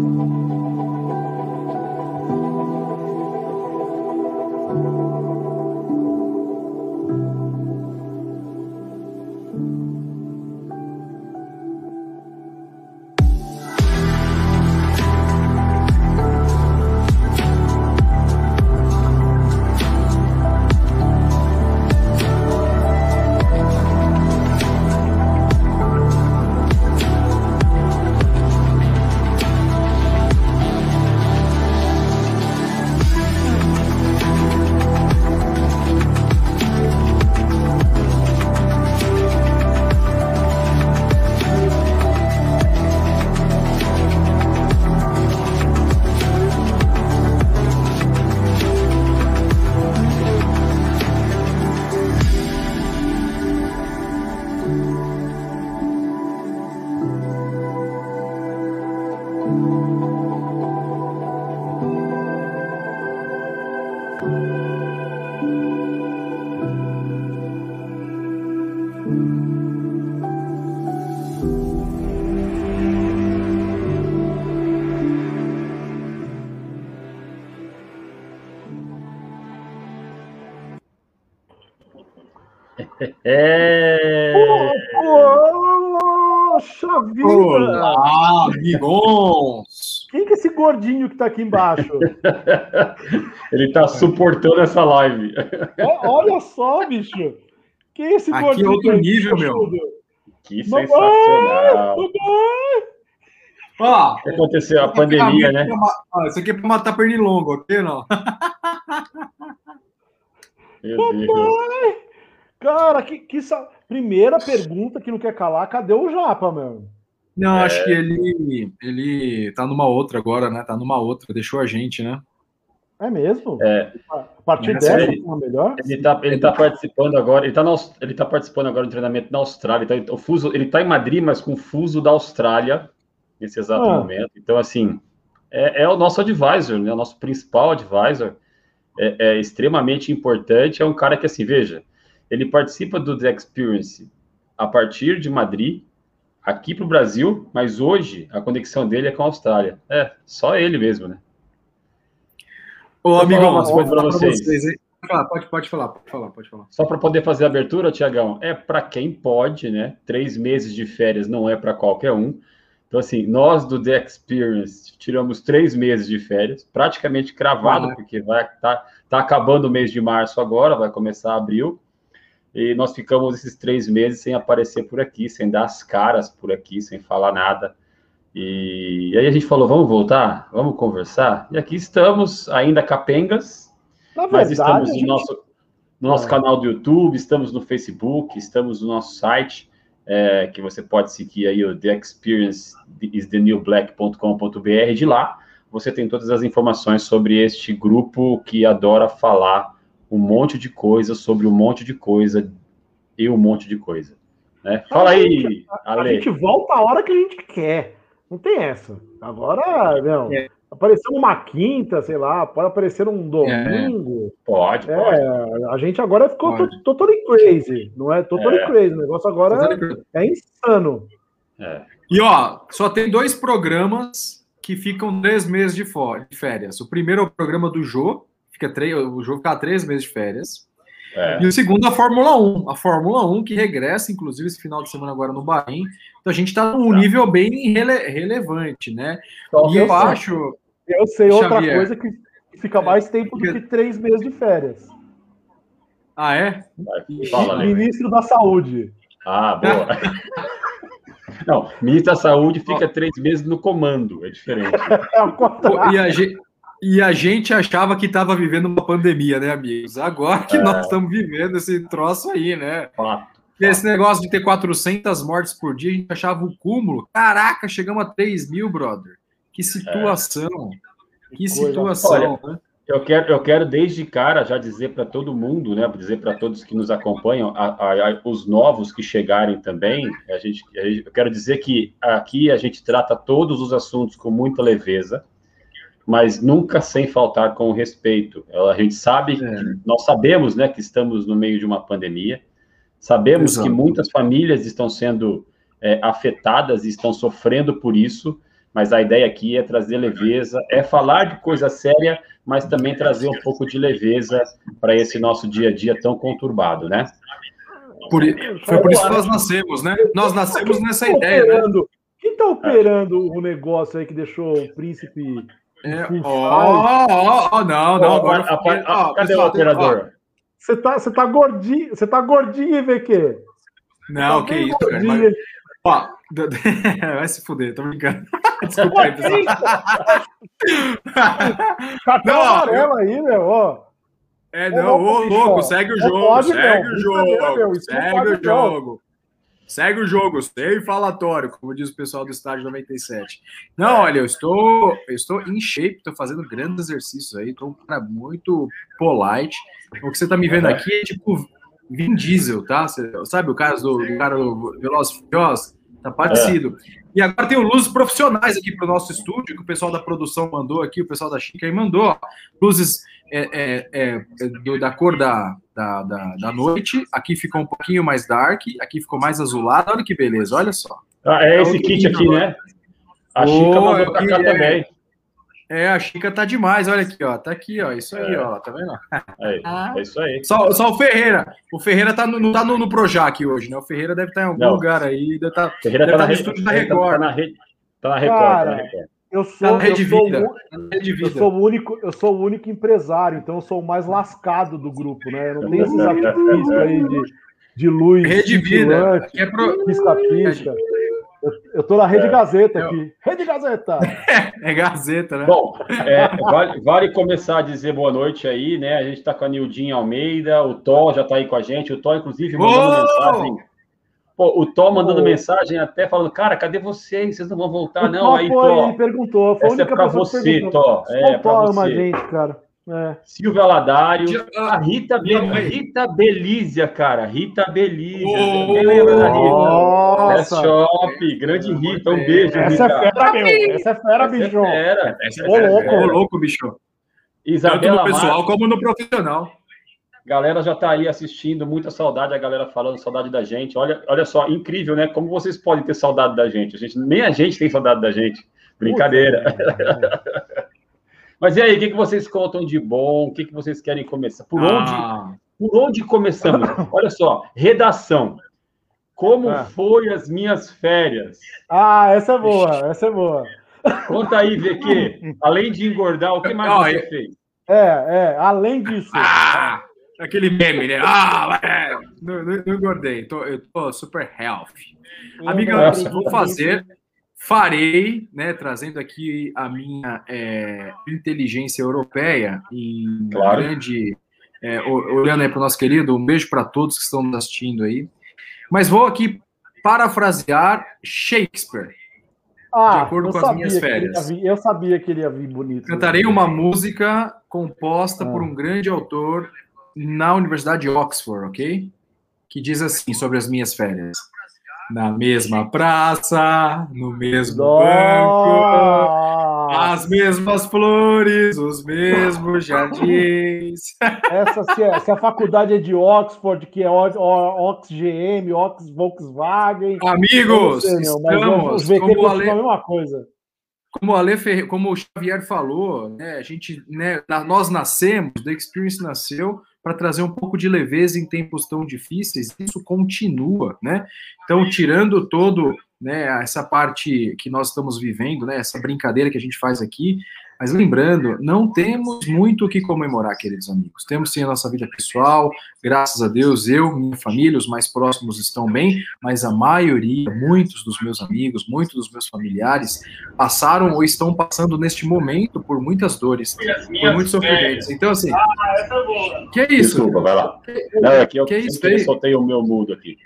É. gordinho que tá aqui embaixo? Ele tá suportando essa live. É, olha só, bicho! Quem é esse Aqui é outro nível, meu. Que sensacional. Ó, O que aconteceu? A pandemia, né? Ó, Isso aqui é pra matar pernilongo, ok? Não? Meu! Cara, que, que sa... primeira pergunta que não quer calar, cadê o Japa, meu? Não, acho que ele, ele tá numa outra agora, né? Tá numa outra, deixou a gente, né? É mesmo? É. A partir É, dessa, sério? uma melhor? Ele tá, ele tá participando agora, ele tá, na ele tá participando agora do treinamento na Austrália. Então, o fuso, ele tá em Madrid, mas com o fuso da Austrália nesse exato Ah. momento. Então, assim, é, é o nosso advisor, né? O nosso principal advisor. É, é extremamente importante. É um cara que, assim, veja, ele participa do The Experience a partir de Madrid, aqui para o Brasil, mas hoje a conexão dele é com a Austrália. É, só ele mesmo, né? Ô, Vou amigão, falar umas vou coisas pra falar vocês. hein? Pode falar, pode, pode falar, pode falar, pode falar. Só para poder fazer a abertura, Tiagão, é para quem pode, né? Três meses de férias não é para qualquer um. Então, assim, nós do The Experience tiramos três meses de férias, praticamente cravado, Ah. porque vai tá, tá acabando o mês de março agora, vai começar abril. E nós ficamos esses três meses sem aparecer por aqui, sem dar as caras por aqui, sem falar nada. E, e aí a gente falou, vamos voltar? Vamos conversar? E aqui estamos, ainda capengas, Na mas verdade, estamos no gente- nosso, no nosso É. canal do YouTube, estamos no Facebook, estamos no nosso site, é, que você pode seguir aí o The Experience is the New Black.com.br. De lá você tem todas as informações sobre este grupo que adora falar um monte de coisa sobre um monte de coisa e um monte de coisa. Né? Fala aí, a Ale. gente volta a hora que a gente quer. Não tem essa. Agora, não. É. Apareceu uma quinta, sei lá, pode aparecer um domingo. Pode, pode. É, a gente agora ficou Pode. to- totally crazy, não é? Totally É. crazy. O negócio agora é insano. É. E ó, só tem dois programas que ficam três meses de férias. O primeiro é o programa do Jô, fica três, o Jô fica três meses de férias. É. E o segundo, a Fórmula 1. A Fórmula 1 que regressa, inclusive, esse final de semana agora no Bahrein. Então a gente está num Tá. nível bem rele- relevante, né? Qual E é eu seu? acho. Eu sei outra Xavier. coisa que fica mais tempo do que três meses de férias. Ah, é? Fala. Ministro da Saúde. Ah, boa. Não, ministro da Saúde fica três meses no comando, é diferente. É o contrário. E a, gente, e a gente achava que estava vivendo uma pandemia, né, amigos? Agora que É. nós estamos vivendo esse troço aí, né? Fato. Esse negócio de ter 400 mortes por dia, a gente achava o cúmulo. Caraca, chegamos a 3 mil, brother. Que situação. Que coisa. situação, né? Eu quero, eu quero desde cara já dizer para todo mundo, né? Dizer para todos que nos acompanham, a- a- a- os novos que chegarem também. A gente- eu quero dizer que aqui a gente trata todos os assuntos com muita leveza, mas nunca sem faltar com respeito. A gente sabe, É. nós sabemos, né, que estamos no meio de uma pandemia. Sabemos Exato. que muitas famílias estão sendo é, afetadas e estão sofrendo por isso, mas a ideia aqui é trazer leveza, é falar de coisa séria, mas também trazer um pouco de leveza para esse nosso dia a dia tão conturbado, né? Por, foi por isso que nós nascemos, né? Nós nascemos nessa ideia, né? Quem tá operando o negócio aí que deixou o príncipe. É, ó, ó, ó, não, não. Agora, a, a, a, cadê o operador? Você tá, você tá gordinho, você tá gordinho, VQ. Não, tá que isso, cara. Mas... Ó, vai se fuder, tô brincando. Desculpa aí, pessoal. Cartão amarelo aí, meu, ó. É, não, ô, louco, segue o jogo, segue o jogo, segue o jogo. Segue o jogo, sem falatório, como diz o pessoal do estádio 97. Não, olha, eu estou, eu estou em shape, estou fazendo grandes exercícios aí, estou um cara muito polite. O que você está me vendo aqui é tipo Vin Diesel, tá? Você, sabe o caso do, do cara do Veloz Furioso? Tá parecido. É. E agora tem luzes profissionais aqui para o nosso estúdio, que o pessoal da produção mandou aqui, o pessoal da Chica aí mandou. Ó, luzes é, é, é, é, do, da cor da, da, da, da, noite. Aqui ficou um pouquinho mais dark, aqui ficou mais azulado. Olha que beleza, olha só. Ah, é esse kit aqui, né? A Chica mandou pra cá é. também. É, a Chica tá demais, olha aqui, ó. Tá aqui, ó. Isso aí, é. ó. Tá vendo? É, é isso aí. Só, só o Ferreira. O Ferreira tá no, não tá no, no Projac hoje, né? O Ferreira deve estar tá em algum não. lugar aí. Deve tá, Ferreira deve tá, tá no estúdio da Record. Tá na, rede, tá na Record. Cara, tá na Record. Eu sou, tá eu, sou o, eu sou o único, eu sou o único empresário, então eu sou o mais lascado do grupo, né? Eu não tenho esses artifícios aí de, de luz. Rede Vida. é pro... pisca-pisca. Eu, eu tô na Rede é, Gazeta aqui. Rede Gazeta! é Gazeta, né? Bom, é, vale, vale, começar a dizer boa noite aí, né? A gente tá com a Nildinha Almeida, o Tó já tá aí com a gente, o Tó, inclusive, mandando oh! mensagem Pô, o Tom mandando oh. mensagem até falando, cara, cadê vocês? Vocês não vão voltar, o não? Aí, Tó. Ele perguntou. Foi essa é pra você, Tó. É, pra você. Uma gente, cara. É. Silvia Ladário, a Rita, Be Rita Belízia, cara. Rita Belízia. Oh, Quem lembra da Rita? Nossa. É Shop, grande Rita. Um beijo, Essa Rita. é fera, meu. Essa é fera, bicho. Essa é fera. Essa é fera. Ô, louco. Bicho. Isabela Tanto no pessoal Mar... como no profissional. Galera já está aí assistindo, muita saudade, a galera falando saudade da gente. Olha, olha só, incrível, né? Como vocês podem ter saudade da gente? A gente nem a gente tem saudade da gente. Brincadeira. Mas e aí, o que, que vocês contam de bom? O que, que vocês querem começar? Por onde, ah. por onde começamos? Olha só, redação. Como ah. foi as minhas férias? Ah, essa é boa, essa é boa. Conta aí, VQ. Além de engordar, o que mais você fez? É, é, além disso. Ah! Aquele meme, né? Ah, é, não, não, não engordei, tô, eu tô super healthy. Amiga, eu vou fazer, farei, né, trazendo aqui a minha é, inteligência europeia em claro. grande. É, olhando aí para o nosso querido, um beijo para todos que estão nos assistindo aí. Mas vou aqui parafrasear Shakespeare. Ah, de acordo com as minhas férias. Vir, eu sabia que ele ia vir bonito. Cantarei uma música composta ah. por um grande autor na Universidade de Oxford, ok? Que diz assim sobre as minhas férias. Na mesma praça, no mesmo Nossa. banco, as mesmas flores, os mesmos jardins. Essa, se, é, se, a faculdade é de Oxford, que é OxGM, Ox Volkswagen. Amigos, sei, estamos, os VT como a mesma coisa. Como, Ale Ferre... como o Xavier falou, né, a gente, né, nós nascemos, The Experience nasceu para trazer um pouco de leveza em tempos tão difíceis, isso continua, né? Então, tirando todo, né, essa parte que nós estamos vivendo, né, essa brincadeira que a gente faz aqui, mas lembrando, não temos muito o que comemorar, queridos amigos. Temos sim a nossa vida pessoal, graças a Deus, eu, minha família, os mais próximos estão bem, mas a maioria, muitos dos meus amigos, muitos dos meus familiares passaram ou estão passando neste momento por muitas dores, por muitos sofrimentos. Então, assim. Ah, essa é boa. Que é isso? Desculpa, vai lá. Não, é que eu, que é isso, eu soltei o meu mudo aqui.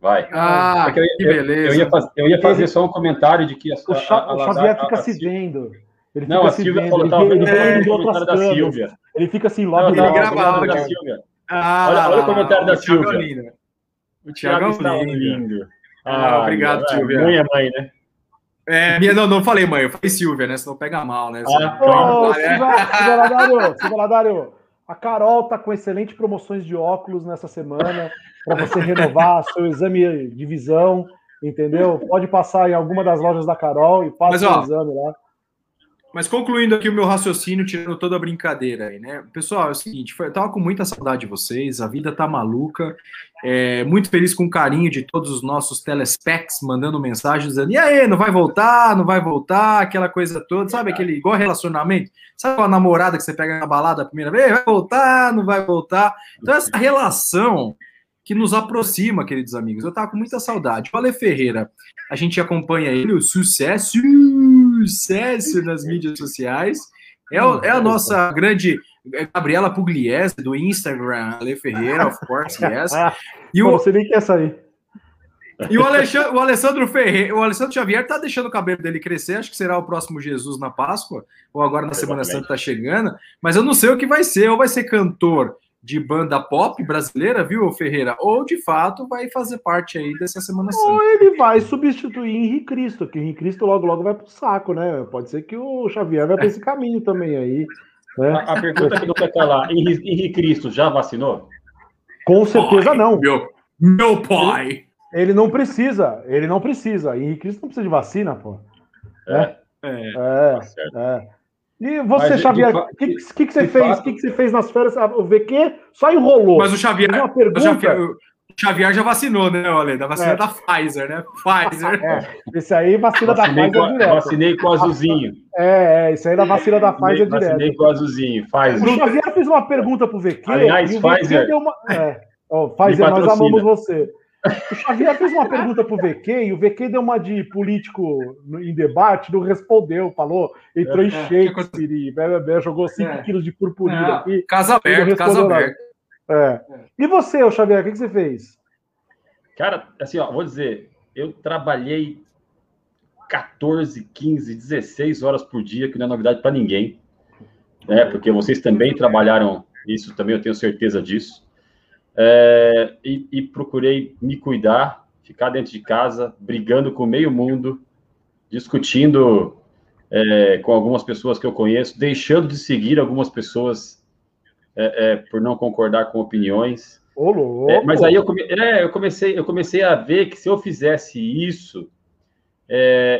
Vai. Ah, é que, eu, que beleza. Eu, eu, ia, fazer, eu ia fazer só um comentário de que a, a, a, o Xavier fica se vendo. Ele não, a Silvia falou, ele, ele, ele, ele, da Silvia. Ele fica assim, lá ele grava da Silvia. Ah, olha, olha o comentário da Silvia. O Thiago está lindo. Ah, obrigado, Silvia. Mãe é mãe, né? É, minha, não, não falei mãe, eu falei Silvia, né? Senão pega mal, né? Ah, Silvia Ladário, a Carol tá com excelentes promoções de óculos nessa semana para você renovar seu exame de visão. entendeu? Pode passar em alguma das lojas da Carol e passa o exame lá. Mas concluindo aqui o meu raciocínio, tirando toda a brincadeira aí, né? Pessoal, é o seguinte, eu tava com muita saudade de vocês, a vida tá maluca, é, muito feliz com o carinho de todos os nossos telespecs mandando mensagens dizendo, e aí, não vai voltar, não vai voltar, aquela coisa toda, sabe aquele, igual relacionamento, sabe a namorada que você pega na balada a primeira vez, vai voltar, não vai voltar, então essa relação que nos aproxima, queridos amigos, eu tava com muita saudade. O Ale Ferreira, a gente acompanha ele, o sucesso sucesso nas mídias sociais. É, o, é a nossa grande é Gabriela Pugliese, do Instagram, Ale Ferreira, of course, yes. E o, você nem quer sair. E o Alexandre, o Alessandro Ferreira, o Alessandro Xavier tá deixando o cabelo dele crescer, acho que será o próximo Jesus na Páscoa, ou agora na Semana Santa tá chegando, mas eu não sei o que vai ser, ou vai ser cantor, de banda pop brasileira, viu, Ferreira? Ou de fato vai fazer parte aí dessa Semana Santa. Ou ele vai substituir Henrique Cristo, que Henrique Cristo logo logo vai pro saco, né? Pode ser que o Xavier vai para esse caminho também aí. Né? A, a, pergunta que não quer calar: Henrique Cristo já vacinou? Com certeza não. Meu, meu pai. Ele, ele, não precisa, ele não precisa. Henrique Cristo não precisa de vacina, pô. É. É. é, tá é. E você, Mas, Xavier, o que, que, que, você fez? O que, que você fez nas férias? O VQ só enrolou. Mas o Xavier, uma pergunta... o Xavier, o Xavier já vacinou, né, Olê? Da vacina é. da Pfizer, né? Pfizer. É, esse aí, vacina da Pfizer com, direto. Vacinei com o azulzinho. É, é, isso aí da vacina da Pfizer vacinei, direto. Vacinei com o azulzinho, Pfizer. O Xavier fez uma pergunta pro VQ. Aliás, Pfizer. Deu uma... É. Oh, Pfizer, nós amamos você. O Xavier fez uma pergunta pro VQ e o VQ deu uma de político em debate, não respondeu, falou, entrou é, em Shakespeare, e blá, blá, jogou 5 é. quilos de purpurina é. aqui. Casa aberta, casa aberta. É. E você, o Xavier, o que, que você fez? Cara, assim, ó, vou dizer, eu trabalhei 14, 15, 16 horas por dia, que não é novidade para ninguém, né? Porque vocês também trabalharam isso, também eu tenho certeza disso é, e, e, procurei me cuidar, ficar dentro de casa, brigando com meio mundo, discutindo é, com algumas pessoas que eu conheço, deixando de seguir algumas pessoas é, é por não concordar com opiniões. Ô, é, mas aí eu, come, é, eu, comecei, eu comecei a ver que se eu fizesse isso,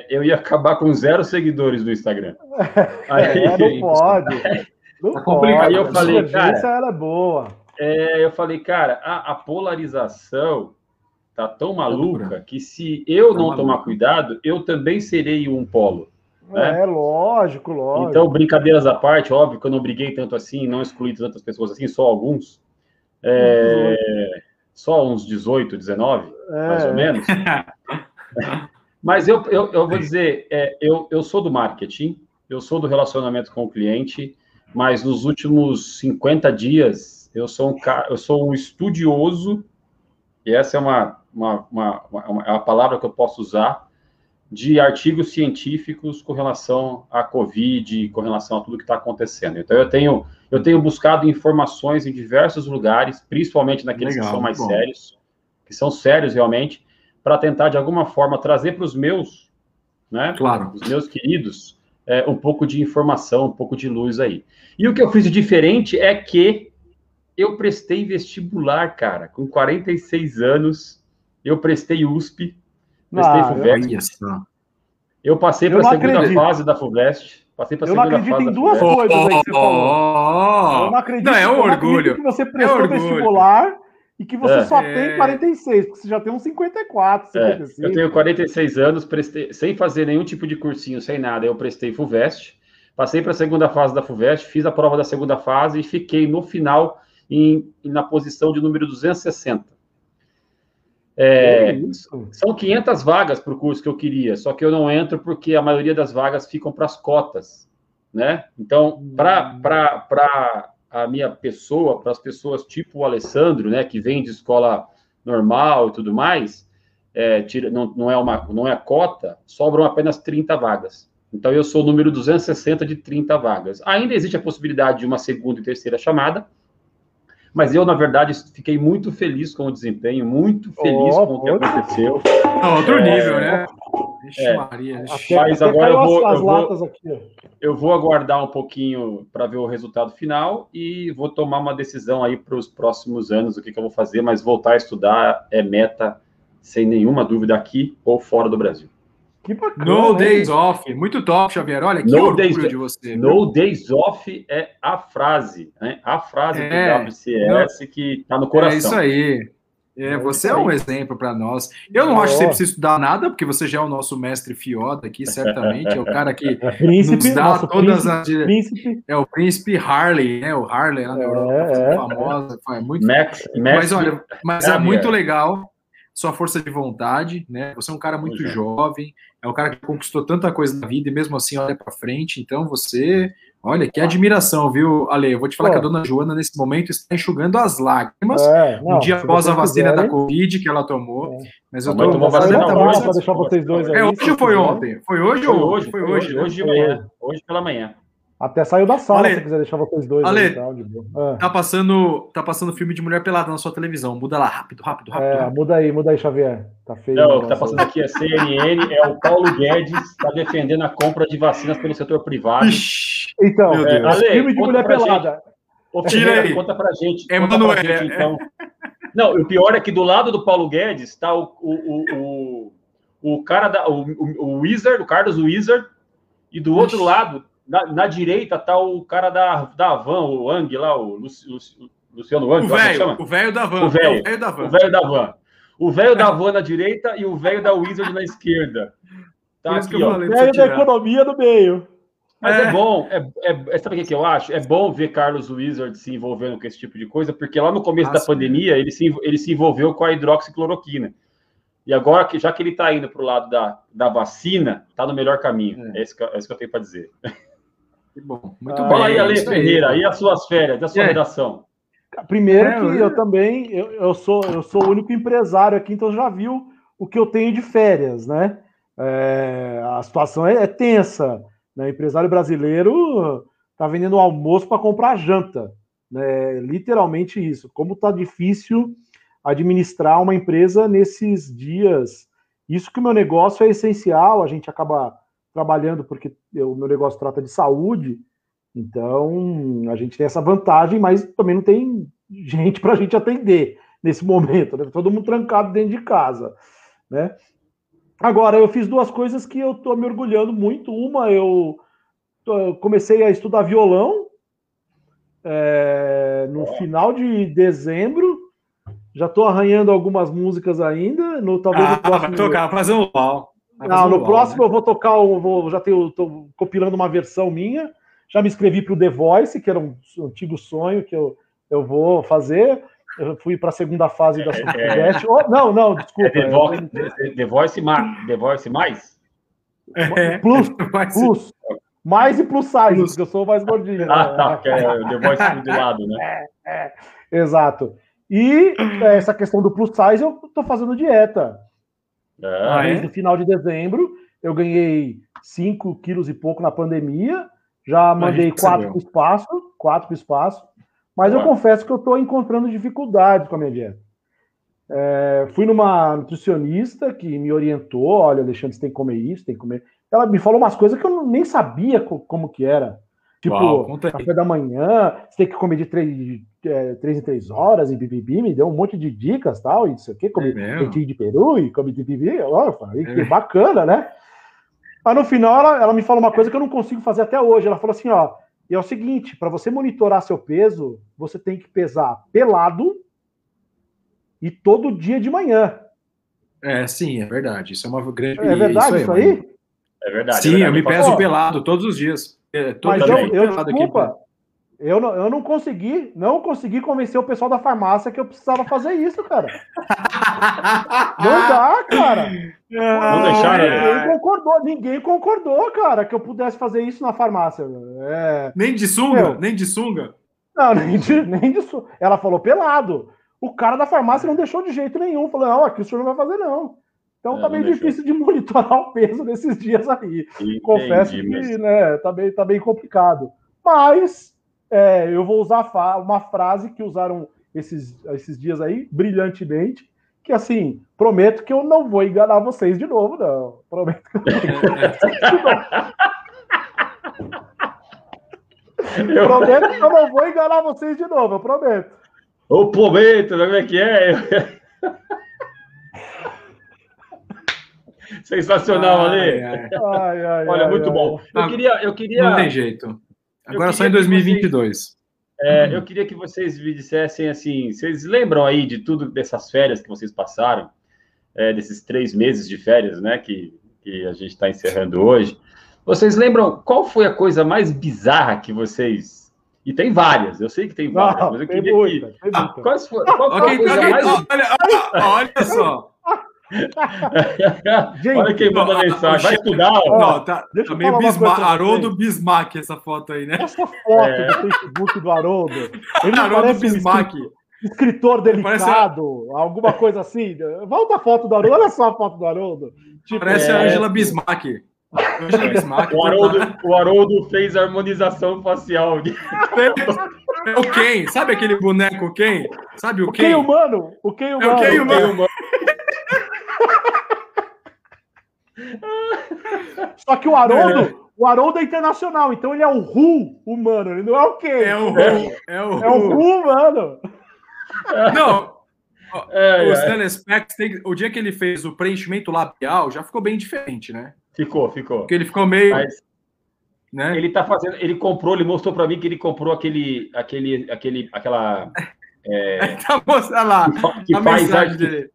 eu ia acabar com zero seguidores no Instagram. Aí, não pode. Não tá pode. Aí eu falei, cara, era boa. É, eu falei, cara, a, a, polarização tá tão maluca que se eu tá não tomar cuidado, eu também serei um polo. Né? É, lógico, lógico. Então, brincadeiras à parte, óbvio que eu não briguei tanto assim, não excluí tantas pessoas assim, só alguns. É, só uns 18, 19, é. mais ou menos. Mas eu, eu, eu vou dizer, é, eu, eu sou do marketing, eu sou do relacionamento com o cliente, mas nos últimos 50 dias eu sou um eu sou um estudioso, e essa é uma, uma, uma, uma, é uma palavra que eu posso usar, de artigos científicos com relação à Covid, com relação a tudo que está acontecendo. Então, eu tenho, eu tenho buscado informações em diversos lugares, principalmente naqueles Legal, que são mais bom. sérios, que são sérios realmente, para tentar, de alguma forma, trazer para os meus, né, claro. os meus queridos, é, um pouco de informação, um pouco de luz aí. E o que eu fiz de diferente é que eu prestei vestibular, cara, com 46 anos. Eu prestei USP, prestei ah, FUVEST. Eu, passei para a segunda acredito. fase da FUVEST. Passei para a segunda fase. Eu acredito em duas coisas aí que você falou. Eu não acredito. Não, é um orgulho. que você prestou é vestibular e que você é. só tem 46, porque você já tem uns 54, 55. É. Eu tenho 46 anos, prestei, sem fazer nenhum tipo de cursinho, sem nada. Eu prestei FUVEST, passei para a segunda fase da FUVEST, fiz a prova da segunda fase e fiquei no final em, na posição de número 260. É, são 500 vagas para o curso que eu queria, só que eu não entro porque a maioria das vagas ficam para as cotas, né? Então, para a minha pessoa, para as pessoas tipo o Alessandro, né, que vem de escola normal e tudo mais, é, tira, não, não, é uma, não é cota, sobram apenas 30 vagas. Então, eu sou o número 260 de 30 vagas. Ainda existe a possibilidade de uma segunda e terceira chamada, mas eu, na verdade, fiquei muito feliz com o desempenho, muito feliz oh, com o que aconteceu. Não, outro é, nível, né? É, Maria, mas agora eu vou, eu, vou, eu vou aguardar um pouquinho para ver o resultado final e vou tomar uma decisão aí para os próximos anos, o que, que eu vou fazer, mas voltar a estudar é meta sem nenhuma dúvida, aqui ou fora do Brasil. Que bacana. No Days Off. Muito top, Xavier. Olha, que no orgulho days, de você. No viu? Days Off é a frase, né? A frase é, do WCS no, que está no coração. É isso aí. É, você é um exemplo para nós. Eu não oh. acho que você precisa estudar nada, porque você já é o nosso mestre Fioda aqui, certamente. É o cara que príncipe, nos dá todas príncipe, as. Príncipe. É o príncipe Harley, né? O Harley lá na Europa, é, é, famosa. É muito. Max, Max, mas olha, mas é muito legal sua força de vontade, né? Você é um cara muito jovem, é um cara que conquistou tanta coisa na vida e mesmo assim olha para frente. Então você, olha, que admiração, viu, Ale? Eu vou te falar que a dona Joana nesse momento está enxugando as lágrimas. É, não, um dia após a vacina quiserem. da Covid que ela tomou. É. Mas eu tô tomou vacina para deixar vocês dois aí. É hoje ou foi ontem? Foi hoje ou hoje? Foi hoje, hoje de manhã. Hoje pela manhã. Até saiu da sala, Ale, se quiser deixar vocês dois. Ale, aí, tá, é. tá, passando, tá passando filme de mulher pelada na sua televisão. Muda lá, rápido, rápido, rápido. É, rápido. muda aí, muda aí, Xavier. Tá feio. Não, o que tá passando aqui é CNN, é o Paulo Guedes, tá defendendo a compra de vacinas pelo setor privado. Ixi, então, é, Ale, filme de mulher pelada. Ô, Tira aí. Conta pra gente. Emanuel. É, então. Não, o pior é que do lado do Paulo Guedes tá o, o, o, o, cara da. O, o Wizard, o Carlos Wizard, e do outro Ixi. lado na, na, direita tá o cara da, da van, o Ang lá, o Luciano Wang. O é velho, o velho da van. O velho da van. O velho da van. O velho da van na direita e o velho da Wizard na esquerda. Tá aqui, ó. O velho da economia no meio. Mas é, é bom, é, é, é, sabe o que, eu acho? É bom ver Carlos Wizard se envolvendo com esse tipo de coisa, porque lá no começo ah, da pandemia ele se, ele se envolveu com a hidroxicloroquina. E agora, que já que ele está indo para o lado da, da vacina, está no melhor caminho. É, é isso que, é isso que eu tenho para dizer. Que bom. Muito ah, bom. Fala aí, Ale Ferreira, e as suas férias, a sua redação? Primeiro é, que eu também, eu, eu, sou, eu sou o único empresário aqui, então já viu o que eu tenho de férias, né? É, a situação é, é tensa. Né? O empresário brasileiro está vendendo almoço para comprar janta. Né? Literalmente isso. Como está difícil administrar uma empresa nesses dias. Isso que o meu negócio é essencial, a gente acaba trabalhando porque o meu negócio trata de saúde, então a gente tem essa vantagem, mas também não tem gente para a gente atender nesse momento, né? todo mundo trancado dentro de casa, né? Agora, eu fiz duas coisas que eu estou me orgulhando muito. Uma, eu, eu comecei a estudar violão é, no final de dezembro. Já estou arranhando algumas músicas ainda. No, talvez ah, no próximo... vai tocar, fazer um pau. Não, no próximo né? eu vou tocar, eu vou, já tenho, tô compilando uma versão minha. Já me inscrevi para o The Voice, que era um antigo sonho que eu, eu vou fazer. Eu fui para a segunda fase da Sudeste. É, oh, não, não, desculpa. É The, Voice, The, Voice, The Voice mais? É, plus, plus. Mais e plus size, plus. porque eu sou mais gordinho. Ah, né? tá, que é The Voice do lado, né? É, é, exato. E é, essa questão do plus size, eu estou fazendo dieta. Ah, Desde o final de dezembro, eu ganhei 5 quilos e pouco na pandemia. Já mandei quatro para o espaço, quatro para o espaço. Mas eu confesso que eu estou encontrando dificuldades com a minha dieta. É, fui numa nutricionista que me orientou, olha, Alexandre, você tem que comer isso, tem que comer. Ela me falou umas coisas que eu nem sabia como que era. Tipo, Uau, café da manhã, você tem que comer de três, é, três em três horas, e bibibi, me deu um monte de dicas tal, e isso aqui, comer é de peru e comer de bibibi, ó, falei, é. que bacana, né? Mas no final ela, ela me falou uma coisa que eu não consigo fazer até hoje. Ela falou assim: ó, e é o seguinte, para você monitorar seu peso, você tem que pesar pelado e todo dia de manhã. É, sim, é verdade. Isso é uma grande. É verdade isso aí? Isso aí? É verdade. Sim, é verdade. eu me peso pelado todos os dias. É, Mas eu, eu desculpa, aqui. eu não, eu não consegui, não consegui convencer o pessoal da farmácia que eu precisava fazer isso, cara. não dá, cara. Não deixaram. Ninguém né? concordou, ninguém concordou, cara, que eu pudesse fazer isso na farmácia. É... Nem de sunga? Meu, nem de sunga? Não, nem de, nem de sunga. Ela falou pelado. O cara da farmácia não deixou de jeito nenhum. Falou, não, aqui o senhor não vai fazer, não. Então é, tá bem difícil de monitorar o peso nesses dias aí. Entendi, Confesso que mas... né, tá, bem, tá bem complicado. Mas é, eu vou usar uma frase que usaram esses, esses dias aí, brilhantemente, que assim, prometo que eu não vou enganar vocês de novo, não. Prometo que eu não vou enganar vocês de novo. Eu... Prometo que eu não vou enganar vocês de novo, eu prometo. Eu prometo, como é que é? Sensacional, Ale. Olha, muito bom. Eu queria, eu queria. Não tem jeito. Agora só em 2022. Vocês, é, uhum. Eu queria que vocês me dissessem assim: vocês lembram aí de tudo dessas férias que vocês passaram, é, desses três meses de férias, né, que, que a gente está encerrando hoje? Vocês lembram qual foi a coisa mais bizarra que vocês. E tem várias, eu sei que tem várias, Não, mas eu queria muita, que. Ah, quais foi, qual foi okay, a coisa okay, mais. Olha, olha só. Gente, Olha quem mandou a mensagem. Vai estudar. Ó. Não, tá, tá meio Bismarck, Haroldo Bismarck essa foto aí, né? Essa foto é. do Facebook do Haroldo. Ele Haroldo Bismarck. Um escritor delicado, parece... alguma coisa assim. Volta a foto do Haroldo. Olha só a foto do Haroldo. Tipo, parece é... a Angela Bismarck. Angela Bismarck. O Haroldo, o Haroldo fez harmonização facial. É o Ken, sabe aquele boneco Ken? Sabe o, o Ken? Ken humano. O Ken humano. É o Ken humano. Só que o Haroldo, o Haroldo é internacional, então ele é o Ru humano, ele não é o quê? É o Ru, é o Ru. É o Ru humano. Não, é, o é. Stanley Specs, o dia que ele fez o preenchimento labial, já ficou bem diferente, né? Ficou, ficou. Porque ele ficou meio... Mas... Né? Ele tá fazendo, ele comprou, ele mostrou para mim que ele comprou aquele, aquele, aquele, aquela. É, tá mostrando lá que, a faz mensagem dele.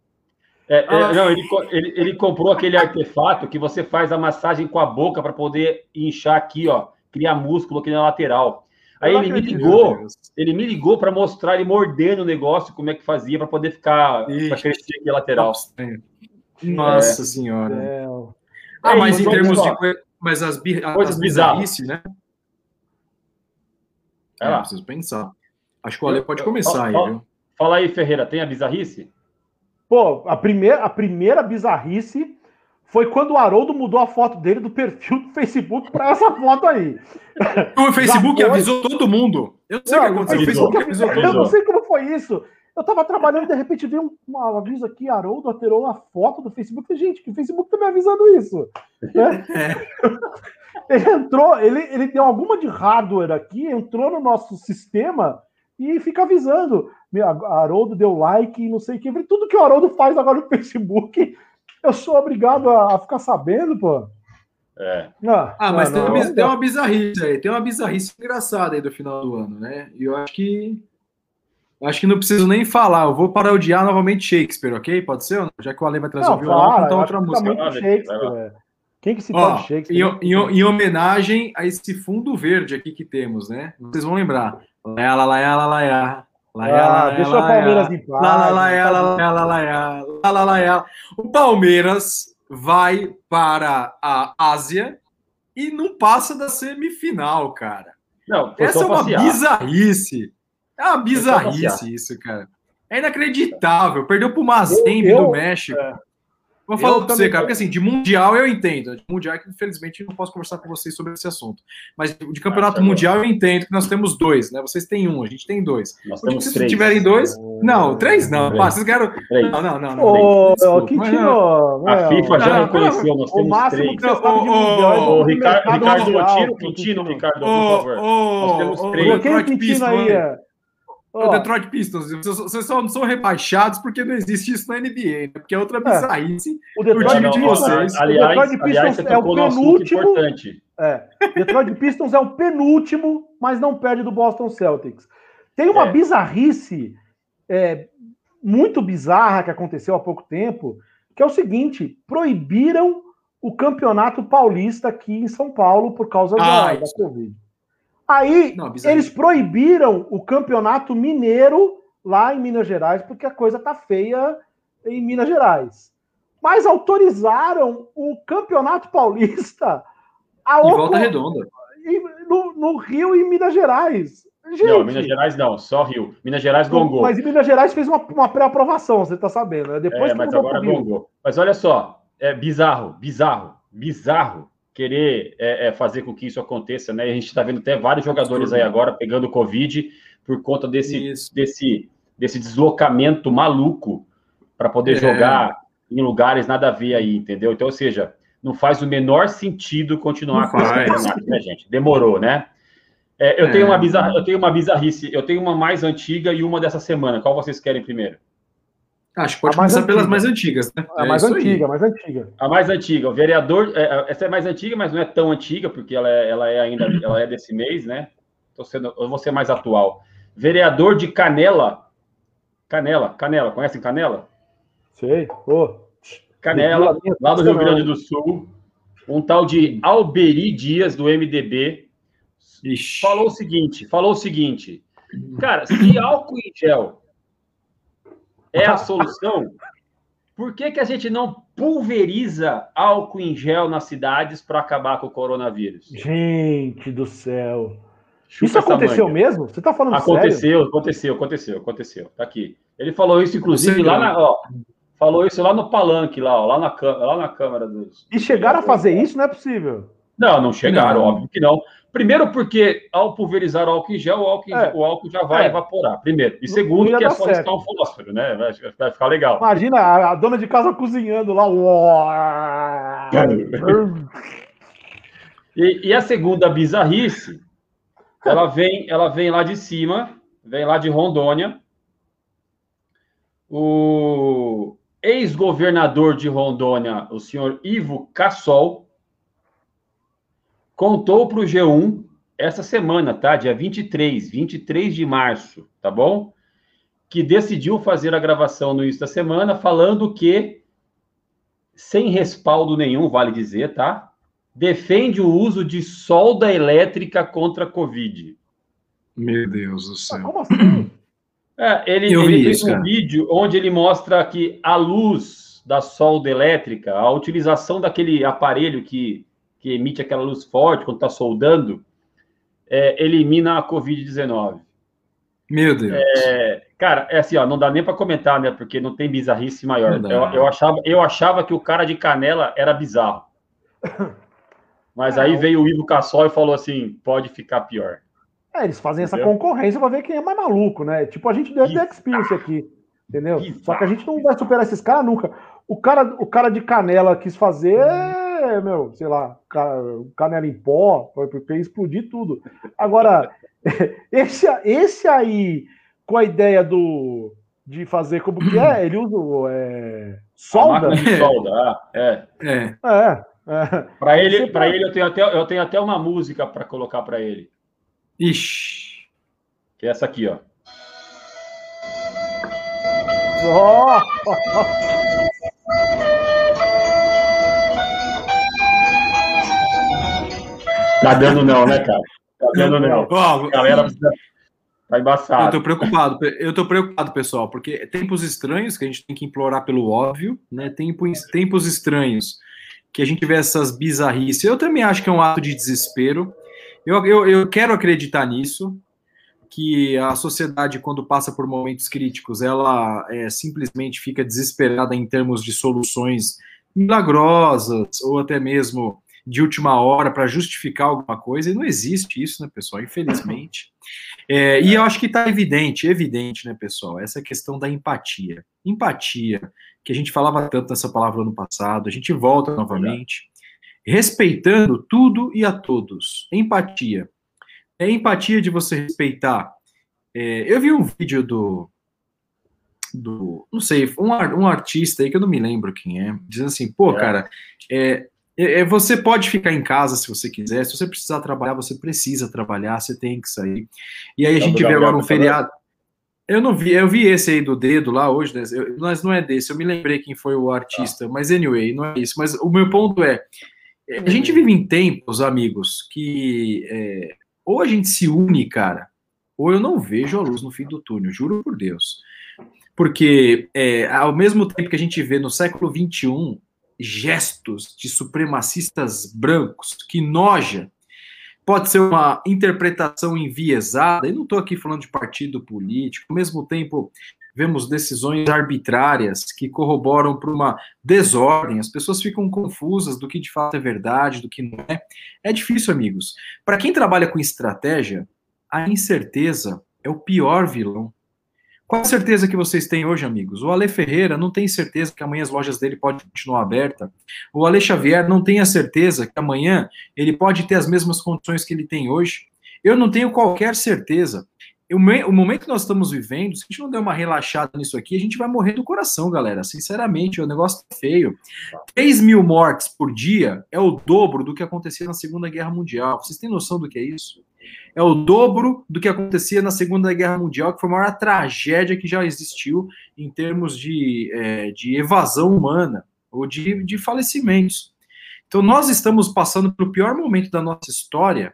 É, é, ah. não, ele, ele, ele, comprou aquele artefato que você faz a massagem com a boca para poder inchar aqui, ó, criar músculo aqui na lateral. Aí ele me ligou, ele me ligou para mostrar ele mordendo o negócio, como é que fazia para poder ficar para crescer aqui a lateral. Nossa é. senhora. Ah, mas em termos de mas as, coisas bizarras, né? É, é preciso pensar. Acho que o Ale pode começar fala, aí, viu? Fala aí, Ferreira, tem a bizarrice? Pô, a primeira, a primeira bizarrice foi quando o Haroldo mudou a foto dele do perfil do Facebook para essa foto aí. O Facebook avisou todo mundo. Eu não sei o que aconteceu. O Facebook avisou todo mundo. Eu não sei como foi isso. Eu tava trabalhando e de repente veio um, um aviso aqui, Haroldo alterou a foto do Facebook. Gente, que o Facebook tá me avisando isso? Né? É. Ele entrou, ele, ele deu alguma de hardware aqui, entrou no nosso sistema e fica avisando. Haroldo deu like e não sei o que. Tudo que o Haroldo faz agora no Facebook, eu sou obrigado a, a ficar sabendo, pô. É. Ah, ah mas não, tem, uma, tem uma bizarrice aí, tem uma bizarrice engraçada aí do final do ano, né? E eu acho que. Acho que não preciso nem falar. Eu vou parodiar novamente Shakespeare, ok? Pode ser? Já que o Ale vai trazer não, o violão, vou cantar outra tá música. Tá Shakespeare, é. Quem que se Ó, Shakespeare? Em, em, em, homenagem a esse fundo verde aqui que temos, né? Vocês vão lembrar. Laia, laia, laia, ah, deixa o Palmeiras em paz. O Palmeiras vai para a Ásia e não passa da semifinal, cara. Não, Essa é uma passear. bizarrice. É uma bizarrice isso, cara. É inacreditável. Perdeu para o Mazembe do México. É. Vou falar para você, cara, porque assim, de Mundial eu entendo. De Mundial, que infelizmente não posso conversar com vocês sobre esse assunto. Mas de Campeonato ah, Mundial eu entendo que nós temos dois, né? Vocês têm um, a gente tem dois. Nós temos se três. tiverem dois. Não, três não. Três. Pá, vocês querem. Não, não, não. não. Ô, Quintino. A FIFA já reconheceu, nós temos o três. Que o, Ricardo, Ricardo, tira o Quintino, Ricardo, por favor. Nós temos três. Quem é o Quintino aí? O Detroit Pistons, vocês só não são rebaixados porque não existe isso na NBA, né? Porque é outra é. bizarrice é. o Detroit time de vocês. Aliás, o Detroit Pistons aliás, é o penúltimo. É. Detroit Pistons é o penúltimo, mas não perde do Boston Celtics. Tem uma é. bizarrice é, muito bizarra que aconteceu há pouco tempo, que é o seguinte: proibiram o campeonato paulista aqui em São Paulo por causa ah, da, da Covid. Aí não, eles proibiram o campeonato mineiro lá em Minas Gerais, porque a coisa tá feia em Minas Gerais. Mas autorizaram o campeonato paulista a em Volta Redonda. No, no, Rio e Minas Gerais. Gente, não, Minas Gerais não, só Rio. Minas Gerais gongou. Mas em Minas Gerais fez uma, uma pré-aprovação, você tá sabendo. Né? Depois é, mas agora gongou. Mas olha só, é bizarro, bizarro, bizarro querer é, é, fazer com que isso aconteça, né? A gente está vendo até vários jogadores aí agora pegando Covid por conta desse, desse, desse deslocamento maluco para poder é. jogar em lugares nada a ver aí, entendeu? Então, ou seja, não faz o menor sentido continuar não com faz. esse campeonato, né, gente? Demorou, né? É, eu, tenho uma é. bizarra, eu tenho uma bizarrice, eu tenho uma mais antiga e uma dessa semana. Qual vocês querem primeiro? Acho que pode começar antiga. pelas mais antigas, né? A é mais antiga, a mais antiga. A mais antiga. O vereador, é, é, essa é mais antiga, mas não é tão antiga, porque ela é, ela é ainda ela é desse mês, né? Tô sendo, eu vou ser mais atual. Vereador de Canela. Canela, Canela, conhecem Canela? Sei, oh. Canela, lá do Rio Grande do Sul. Um tal de Alberi Dias, do MDB, Ixi. falou o seguinte: falou o seguinte, cara, se álcool em gel é a solução, por que, que a gente não pulveriza álcool em gel nas cidades para acabar com o coronavírus? Gente do céu. Chupa isso aconteceu mesmo? Você está falando aconteceu, sério? Aconteceu, aconteceu, aconteceu. Tá aqui. Ele falou isso, inclusive, lá na. Ó, falou isso lá no palanque, lá, ó, lá, na, lá na Câmara dos. E chegaram a fazer isso? Não é possível. Não, não chegaram, não. óbvio que não. Primeiro, porque ao pulverizar o álcool em gel, o álcool, é. o álcool já vai é. evaporar. Primeiro. E segundo, que é só riscar um fósforo, né? Vai, vai, ficar legal. Imagina a, a, dona de casa cozinhando lá. e, e a segunda bizarrice, ela vem, ela vem lá de cima, vem lá de Rondônia. O ex-governador de Rondônia, o senhor Ivo Cassol, contou para o G1 essa semana, tá? Dia 23, 23 de março, tá bom? Que decidiu fazer a gravação no início da semana, falando que, sem respaldo nenhum, vale dizer, tá? Defende o uso de solda elétrica contra a Covid. Meu Deus do céu. Ah, como assim? É, ele, ele fez isso, um vídeo onde ele mostra que a luz da solda elétrica, a utilização daquele aparelho que que emite aquela luz forte quando está soldando, é, elimina a Covid-19. Meu Deus. É, cara, é assim, ó, não dá nem para comentar, né? Porque não tem bizarrice maior. Eu, eu, achava, eu achava que o cara de canela era bizarro. Mas é, aí veio o Ivo Cassol e falou assim: pode ficar pior. É, eles fazem entendeu? essa concorrência para ver quem é mais maluco, né? Tipo, a gente deu The Experience aqui, entendeu? Só que a gente não vai superar esses caras nunca. O cara, o cara de canela quis fazer é, meu, sei lá, canela em pó, porque explodir tudo. Agora, esse, esse aí, com a ideia do de fazer como que é, ele usa é, solda. de solda, ah, é. É. é, é. Para ele, para ele eu tenho até eu tenho até uma música para colocar para ele. Ixi. Que é essa aqui, ó. Oh! Tá dando não, né, cara? Tá dando não. Ó, galera tá embaçado. Eu tô preocupado, eu tô preocupado, pessoal, porque tempos estranhos que a gente tem que implorar pelo óbvio, né? Tempos, tempos estranhos que a gente vê essas bizarrices. Eu também acho que é um ato de desespero. Eu, eu, eu quero acreditar nisso, que a sociedade, quando passa por momentos críticos, ela é, simplesmente fica desesperada em termos de soluções milagrosas ou até mesmo de última hora para justificar alguma coisa, e não existe isso, né, pessoal? Infelizmente. É, e eu acho que está evidente, evidente, né, pessoal, essa questão da empatia. Empatia, que a gente falava tanto nessa palavra no passado, a gente volta novamente, respeitando tudo e a todos. Empatia. É empatia de você respeitar. É, eu vi um vídeo do. do não sei, um, um artista aí que eu não me lembro quem é, dizendo assim: pô, é. cara, é, você pode ficar em casa se você quiser, se você precisar trabalhar, você precisa trabalhar, você tem que sair. E aí a gente vê agora um feriado. Eu não vi, eu vi esse aí do dedo lá hoje, né? eu, mas não é desse, eu me lembrei quem foi o artista, mas anyway, não é isso. Mas o meu ponto é: a gente vive em tempos, amigos, que é, ou a gente se une, cara, ou eu não vejo a luz no fim do túnel, juro por Deus. Porque é, ao mesmo tempo que a gente vê no século XXI gestos de supremacistas brancos, que noja. Pode ser uma interpretação enviesada, e não estou aqui falando de partido político, ao mesmo tempo vemos decisões arbitrárias que corroboram para uma desordem, as pessoas ficam confusas do que de fato é verdade, do que não é. É difícil, amigos. Para quem trabalha com estratégia, a incerteza é o pior vilão. Qual a certeza que vocês têm hoje, amigos? O Ale Ferreira não tem certeza que amanhã as lojas dele podem continuar abertas. O Ale Xavier não tem a certeza que amanhã ele pode ter as mesmas condições que ele tem hoje. Eu não tenho qualquer certeza. o, o momento que nós estamos vivendo, se a gente não der uma relaxada nisso aqui, a gente vai morrer do coração, galera. Sinceramente, o negócio tá feio. 3 mil mortes por dia é o dobro do que acontecia na Segunda Guerra Mundial. Vocês têm noção do que é isso? É o dobro do que acontecia na Segunda Guerra Mundial, que foi a maior tragédia que já existiu em termos de, é, de evasão humana ou de, de falecimentos. Então, nós estamos passando pelo pior momento da nossa história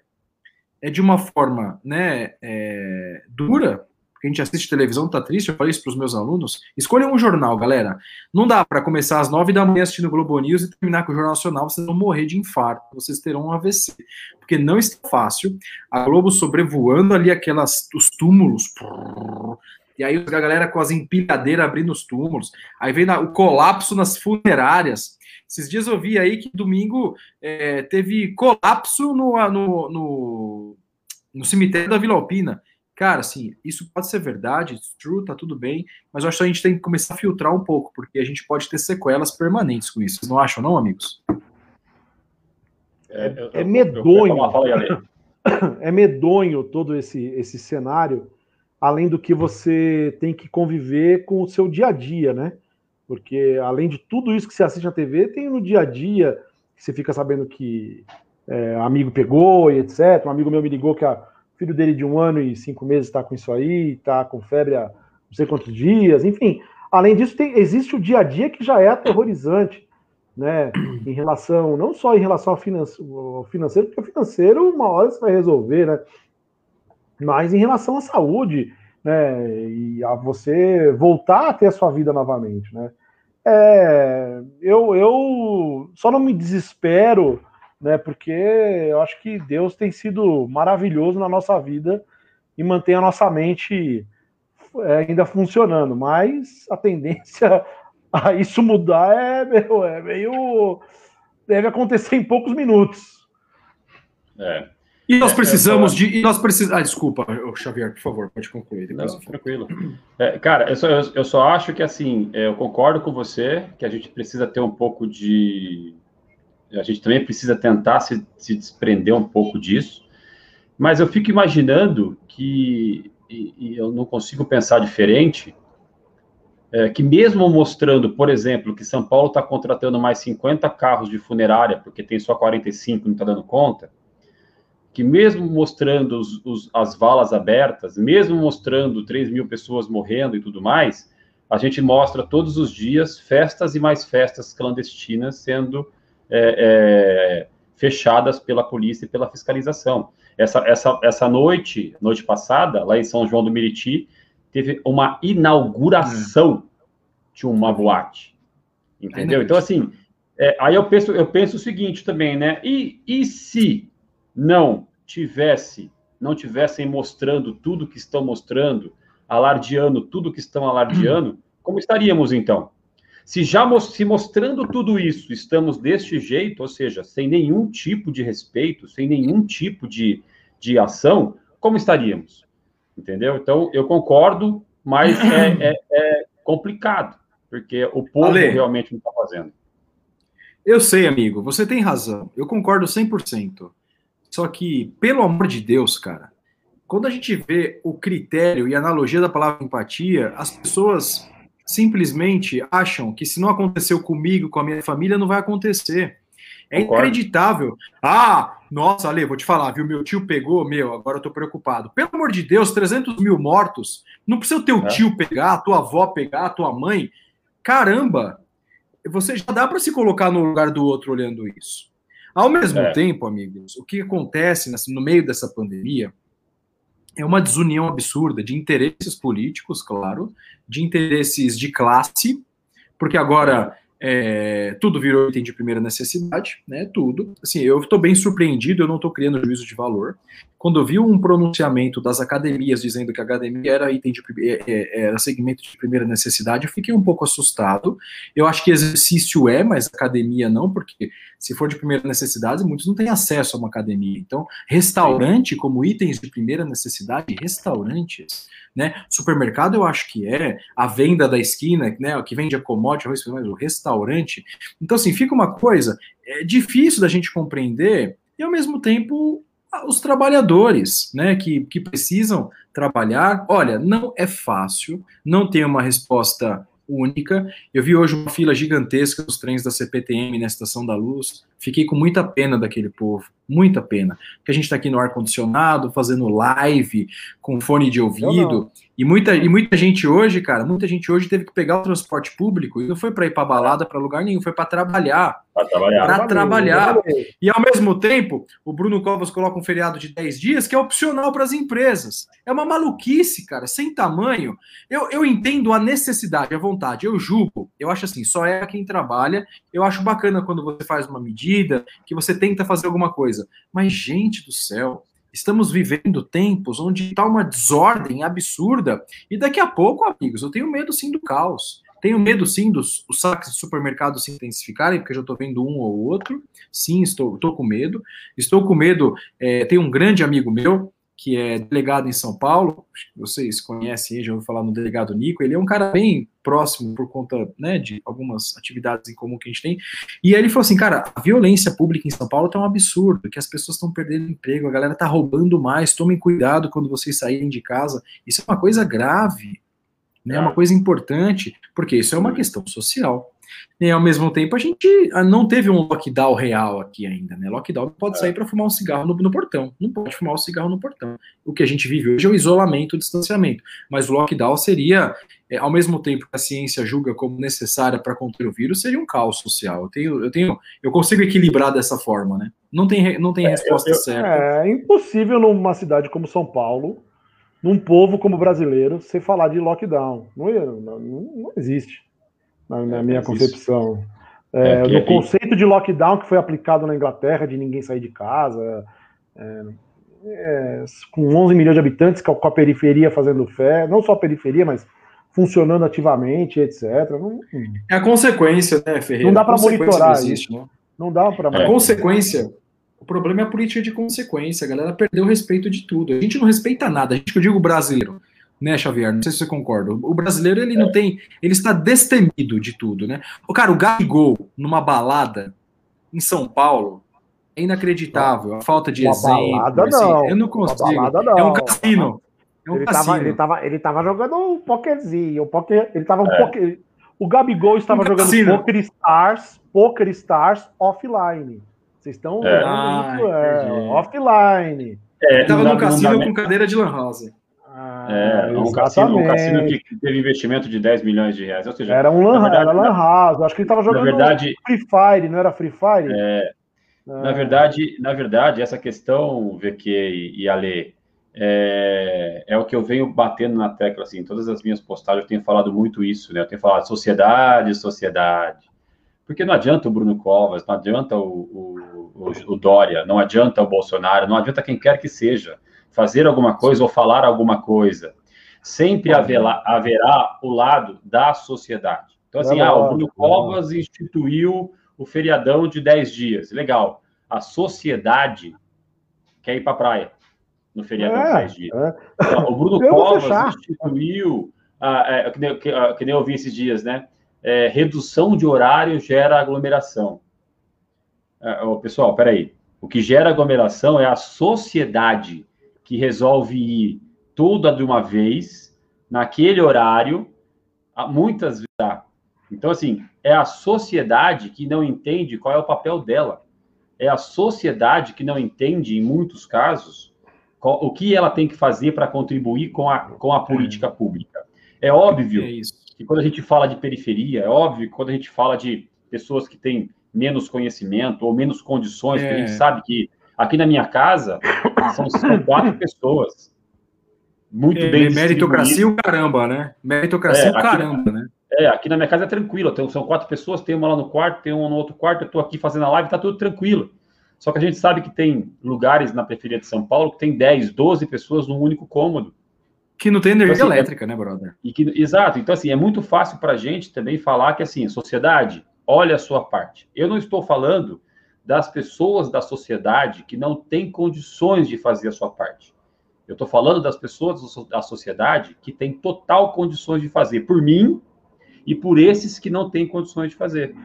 é de uma forma né, é, dura, porque a gente assiste televisão, tá triste, eu falei isso para os meus alunos, escolham um jornal, galera. Não dá para começar às nove da manhã assistindo Globo News e terminar com o Jornal Nacional, vocês vão morrer de infarto, vocês terão um AVC. Porque não está fácil, a Globo sobrevoando ali aquelas, os túmulos, e aí a galera com as empilhadeiras abrindo os túmulos, aí vem na, o colapso nas funerárias, esses dias eu vi aí que domingo é, teve colapso no, no, no, no, cemitério da Vila Alpina. Cara, assim, isso pode ser verdade, true, tá tudo bem, mas eu acho que a gente tem que começar a filtrar um pouco, porque a gente pode ter sequelas permanentes com isso. Vocês não acham, não, amigos? É, é medonho. é medonho todo esse, esse cenário, além do que você tem que conviver com o seu dia a dia, né? Porque além de tudo isso que você assiste na TV, tem no dia a dia que você fica sabendo que é, amigo pegou e etc. Um amigo meu me ligou que o filho dele de um ano e cinco meses está com isso aí, está com febre há não sei quantos dias, enfim. Além disso, tem, existe o dia a dia que já é aterrorizante, né? Em relação, não só em relação ao, ao financeiro, porque o financeiro uma hora você vai resolver, né? Mas em relação à saúde, né? E a você voltar a ter a sua vida novamente, né? É, eu, eu só não me desespero, né? Porque eu acho que Deus tem sido maravilhoso na nossa vida e mantém a nossa mente é, ainda funcionando. Mas a tendência a isso mudar é, meu, é meio. deve acontecer em poucos minutos. É. E nós é, precisamos é, de. E nós precisamos. Ah, desculpa, Xavier, por favor, pode concluir. Não, tranquilo. É, cara, eu só, eu, eu, só acho que assim, é, eu concordo com você que a gente precisa ter um pouco de. A gente também precisa tentar se, se desprender um pouco disso. Mas eu fico imaginando que, e, e eu não consigo pensar diferente, é, que mesmo mostrando, por exemplo, que São Paulo está contratando mais 50 carros de funerária, porque tem só 45 não está dando conta que mesmo mostrando os, os, as valas abertas, mesmo mostrando 3 mil pessoas morrendo e tudo mais, a gente mostra todos os dias festas e mais festas clandestinas sendo é, é, fechadas pela polícia e pela fiscalização. Essa, essa, essa noite, noite passada, lá em São João do Meriti, teve uma inauguração de uma boate. Entendeu? Então, assim, é, aí eu penso, eu penso o seguinte também, né? E, e se não tivesse, não tivessem mostrando tudo que estão mostrando, alardeando tudo que estão alardeando, como estaríamos então? Se já se mostrando tudo isso, estamos deste jeito, ou seja, sem nenhum tipo de respeito, sem nenhum tipo de, de ação, como estaríamos? Entendeu? Então, eu concordo, mas é, é, é complicado, porque o povo Ale, realmente não está fazendo. Eu sei, amigo, você tem razão. Eu concordo 100%. Só que, pelo amor de Deus, cara, quando a gente vê o critério e a analogia da palavra empatia, as pessoas simplesmente acham que se não aconteceu comigo, com a minha família, não vai acontecer. É Concordo. inacreditável. Ah, nossa, Ale, vou te falar, viu? Meu tio pegou, meu, agora eu tô preocupado. Pelo amor de Deus, 300 mil mortos. Não precisa o teu é. tio pegar, a tua avó pegar, a tua mãe. Caramba, você já dá para se colocar no lugar do outro olhando isso. Ao mesmo é. tempo, amigos, o que acontece no meio dessa pandemia é uma desunião absurda de interesses políticos, claro, de interesses de classe, porque agora é, tudo virou item de primeira necessidade, né? Tudo. Assim, eu estou bem surpreendido, eu não estou criando juízo de valor. Quando eu vi um pronunciamento das academias dizendo que a academia era item de é, é, era segmento de primeira necessidade, eu fiquei um pouco assustado. Eu acho que exercício é, mas academia não, porque se for de primeira necessidade, muitos não têm acesso a uma academia. Então, restaurante como itens de primeira necessidade, restaurantes né? Supermercado eu acho que é, a venda da esquina, né? Que vende a commodity, mas o restaurante. Então, assim, fica uma coisa é difícil da gente compreender e ao mesmo tempo os trabalhadores, né, que, que precisam trabalhar. Olha, não é fácil, não tem uma resposta única. Eu vi hoje uma fila gigantesca dos trens da CPTM na Estação da Luz. Fiquei com muita pena daquele povo, muita pena. Porque a gente está aqui no ar-condicionado, fazendo live, com fone de ouvido. E muita, e muita gente hoje, cara, muita gente hoje teve que pegar o transporte público e não foi para ir para balada, para lugar nenhum, foi para trabalhar. Para trabalhar. Para trabalhar. E ao mesmo tempo, o Bruno Covas coloca um feriado de 10 dias que é opcional para as empresas. É uma maluquice, cara, sem tamanho. Eu, eu entendo a necessidade, a vontade, eu julgo. Eu acho assim, só é quem trabalha. Eu acho bacana quando você faz uma medida, que você tenta fazer alguma coisa. Mas, gente do céu, Estamos vivendo tempos onde está uma desordem absurda. E daqui a pouco, amigos, eu tenho medo sim do caos. Tenho medo, sim, dos os saques de supermercado se intensificarem, porque eu já estou vendo um ou outro. Sim, estou, estou com medo. Estou com medo. É, tem um grande amigo meu, que é delegado em São Paulo. Vocês conhecem, já ouviu falar no delegado Nico. Ele é um cara bem próximo por conta né, de algumas atividades em comum que a gente tem. E aí ele falou assim, cara, a violência pública em São Paulo está um absurdo, que as pessoas estão perdendo emprego, a galera está roubando mais, tomem cuidado quando vocês saírem de casa. Isso é uma coisa grave né? É uma coisa importante, porque isso é uma questão social. E ao mesmo tempo a gente ah, não teve um lockdown real aqui ainda, né? Lockdown não pode é. sair para fumar um cigarro no, no, portão, não pode fumar um cigarro no portão. O que a gente vive hoje é o isolamento, o distanciamento. Mas o lockdown seria, é, ao mesmo tempo que a ciência julga como necessária para conter o vírus, seria um caos social. Eu tenho, eu tenho, eu consigo equilibrar dessa forma, né? Não tem, não tem é, resposta eu, eu, certa. É impossível numa cidade como São Paulo num povo como brasileiro sem falar de lockdown. Não, não, não existe, na, na é, minha concepção. É, é, no aqui... conceito de lockdown que foi aplicado na Inglaterra, de ninguém sair de casa, é, é com 11 milhões de habitantes, com a periferia fazendo fé, não só a periferia, mas funcionando ativamente, etc. Não, é a consequência, né, Ferreira? Não dá para monitorar existe, isso. Né? Não dá para. A consequência o problema é a política de consequência. A galera perdeu o respeito de tudo. A gente não respeita nada. A gente que eu digo brasileiro, né, Xavier? Não sei se você concorda. O brasileiro, ele é. não tem. Ele está destemido de tudo, né? O cara, o Gabigol, numa balada em São Paulo, é inacreditável. A falta de Uma exemplo. Balada, assim, não. Eu não consigo. Balada, não. É um cassino. É um ele, cassino. Tava, ele, tava, ele tava jogando um pokerzinho. Um poker, ele tava um é. poker. O Gabigol estava um jogando cassino. Poker Stars, Poker Stars offline. Vocês estão é. Ah, é, offline. É, Estava no cassino com cadeira de lan house. Ah, é, um cassino, um cassino, que teve investimento de 10 milhões de reais. Ou seja, era um lan, verdade, era lan house. Acho que ele estava jogando na verdade, Free Fire, não era Free Fire? É, Na, verdade, na verdade, essa questão, VQ e, e Ale, é, é, o que eu venho batendo na tecla, assim, todas as minhas postagens eu tenho falado muito isso, né? Eu tenho falado sociedade, sociedade. Porque não adianta o Bruno Covas, não adianta o, o, o, o Dória, não adianta o Bolsonaro, não adianta quem quer que seja fazer alguma coisa ou falar alguma coisa. Sempre haverá, haverá o lado da sociedade. Então, assim, ah, o Bruno Covas instituiu o feriadão de 10 dias. Legal. A sociedade quer ir para a praia no feriadão é, de 10 dias. É. Então, o Bruno Covas instituiu, ah, é, que, nem, que, ah, que nem eu vi esses dias, né? é, redução de horário gera aglomeração. É, oh, pessoal, peraí. O que gera aglomeração é a sociedade que resolve ir toda de uma vez, naquele horário, muitas vezes. Então, assim, é a sociedade que não entende qual é o papel dela. É a sociedade que não entende, em muitos casos, qual, o que ela tem que fazer para contribuir com a, com a política pública. É óbvio é que quando a gente fala de periferia, é óbvio que quando a gente fala de pessoas que têm menos conhecimento ou menos condições, é. a gente sabe que aqui na minha casa são, são quatro pessoas. Muito é, bem. Meritocracia o caramba, né? Meritocracia é, o caramba, né? É, aqui na minha casa é tranquilo. São quatro pessoas, tem uma lá no quarto, tem uma no outro quarto, eu estou aqui fazendo a live, está tudo tranquilo. Só que a gente sabe que tem lugares na periferia de São Paulo que tem 10, 12 pessoas num único cômodo. Que não tem energia então, assim, é elétrica, é, né, brother? E que, exato. Então, assim, é muito fácil para a gente também falar que, assim, sociedade, olha a sua parte. Eu não estou falando das pessoas da sociedade que não têm condições de fazer a sua parte. Eu estou falando das pessoas da sociedade que têm total condições de fazer, por mim e por esses que não têm condições de fazer.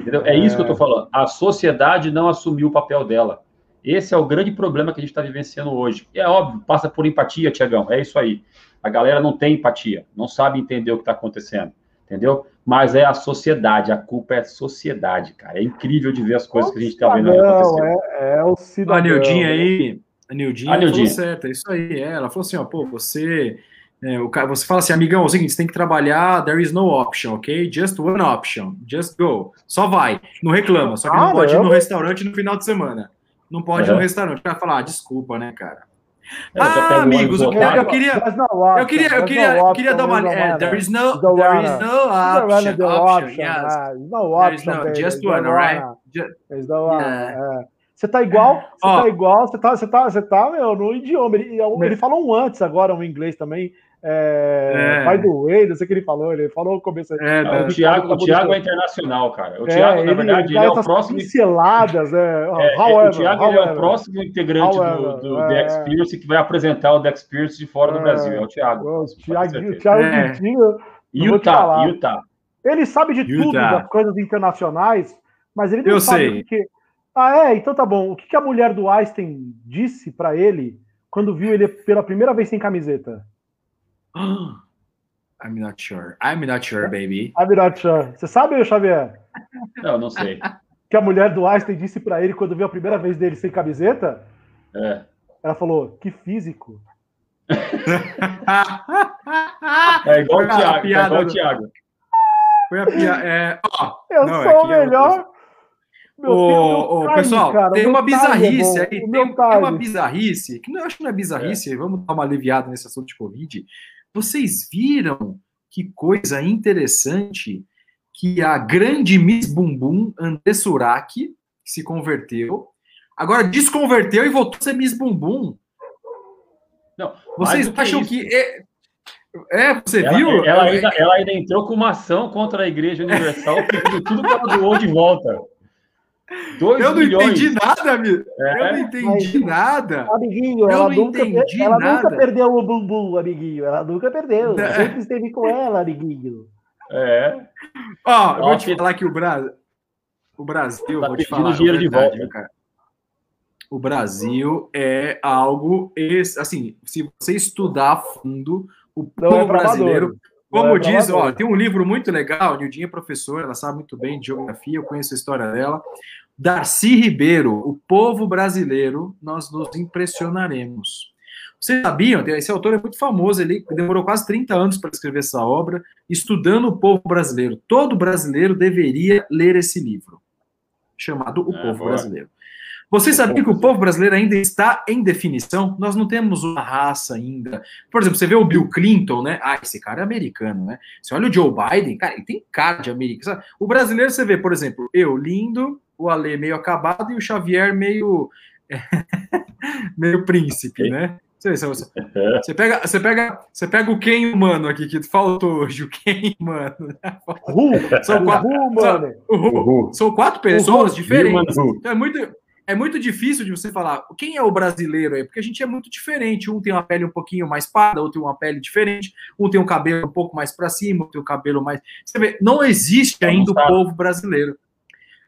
Entendeu? É, é isso que eu estou falando. A sociedade não assumiu o papel dela. Esse é o grande problema que a gente está vivenciando hoje. E é óbvio, passa por empatia, Tiagão, é isso aí. A galera não tem empatia, não sabe entender o que está acontecendo, entendeu? Mas é a sociedade, a culpa é a sociedade, cara. É incrível de ver as coisas que a gente está vendo acontecer. É, é o cidadão. A Nildinha aí, a Nildinha, a Nildinha. falou certo, é isso aí. É, ela falou assim, ó, pô, você... É, o cara, você fala assim, amigão, é o seguinte, você tem que trabalhar, there is no option, ok? Just one option, just go. Só vai, não reclama, só que não ah, pode ir no restaurante no final de semana. Não pode ir no restaurante. O cara falar, ah, desculpa, né, cara? Ah, amigos, eu, eu, queria, eu queria, eu queria, eu queria dar uma. É, there is no, there is no option. option yes. No option. No, just one, alright? Just, yeah. Você tá igual, você oh. tá igual, você tá, você tá, você tá, meu, no idioma. Ele, ele falou um antes agora, um inglês também. É, é. By the way, não sei o que ele falou, ele falou no começo. É, o, Thiago, o Thiago é internacional, cara. O é, Thiago, na verdade, ele, é o próximo. Pinceladas, é. é however, o Thiago however, é o próximo integrante however, do, do é, The Experience que vai apresentar o The Experience de fora do é. Brasil. É o Thiago. O Thiago, o Thiago é. Utah, Utah. Ele sabe de Utah. tudo das coisas internacionais, mas ele não Eu sabe sei. que. Ah, é? Então tá bom. O que, que a mulher do Einstein disse para ele quando viu ele pela primeira vez sem camiseta? I'm not sure. I'm not sure, baby. I'm not sure. Você sabe, Xavier? Não, não sei. Que a mulher do Einstein disse para ele quando viu a primeira vez dele sem camiseta? É. Ela falou, que físico. é igual o Thiago. É igual o Thiago. Foi a piada. É, ó, eu não, é sou é o melhor. Meu ô, ô, pessoal, cara, tem uma é bizarrice aí, tem, tem, uma bizarrice, que não, eu acho que não é bizarrice, é. vamos dar uma aliviada nesse assunto de Covid. Vocês viram que coisa interessante que a grande Miss Bumbum, André Urach, se converteu, agora desconverteu e voltou a ser Miss Bumbum. Não, Vocês acham que... É, é, você ela, viu? Ela ainda, ela ainda entrou com uma ação contra a Igreja Universal, pedindo tudo para doou de volta. Dois eu não milhões. entendi nada, amigo. É. Eu não entendi Mas, nada. Amiguinho, ela, nunca, ela nunca perdeu o bumbum, amiguinho. Ela nunca perdeu. É. Sempre esteve com ela, amiguinho. É. Ó, eu vou te falar que o Brasil. O Brasil, tá vou te falar. dinheiro verdade, de volta. Cara. O Brasil é algo. Assim, se você estudar a fundo, o povo é brasileiro. Como diz, ó, tem um livro muito legal, Nildinha é professora, ela sabe muito bem de geografia, eu conheço a história dela. Darcy Ribeiro, o povo brasileiro, nós nos impressionaremos. Vocês sabiam? Esse autor é muito famoso, ele demorou quase 30 anos para escrever essa obra, estudando o povo brasileiro. Todo brasileiro deveria ler esse livro, chamado O é, Povo boa. Brasileiro. Vocês sabiam que o povo brasileiro ainda está em definição? Nós não temos uma raça ainda. Por exemplo, você vê o Bill Clinton, né? Ah, esse cara é americano, né? Você olha o Joe Biden, cara, ele tem cara de americano. O brasileiro, você vê, por exemplo, eu lindo, o Ale meio acabado e o Xavier meio. meio príncipe, né? Você, você, você, pega, você, pega, você pega o Ken humano aqui, que faltou hoje, o Ken humano. São quatro, são, são quatro pessoas diferentes. É muito, é muito difícil de você falar quem é o brasileiro aí, porque a gente é muito diferente. Um tem uma pele um pouquinho mais parda, outro tem uma pele diferente, um tem um cabelo um pouco mais para cima, outro tem o um cabelo mais. Você vê, não existe ainda o povo brasileiro.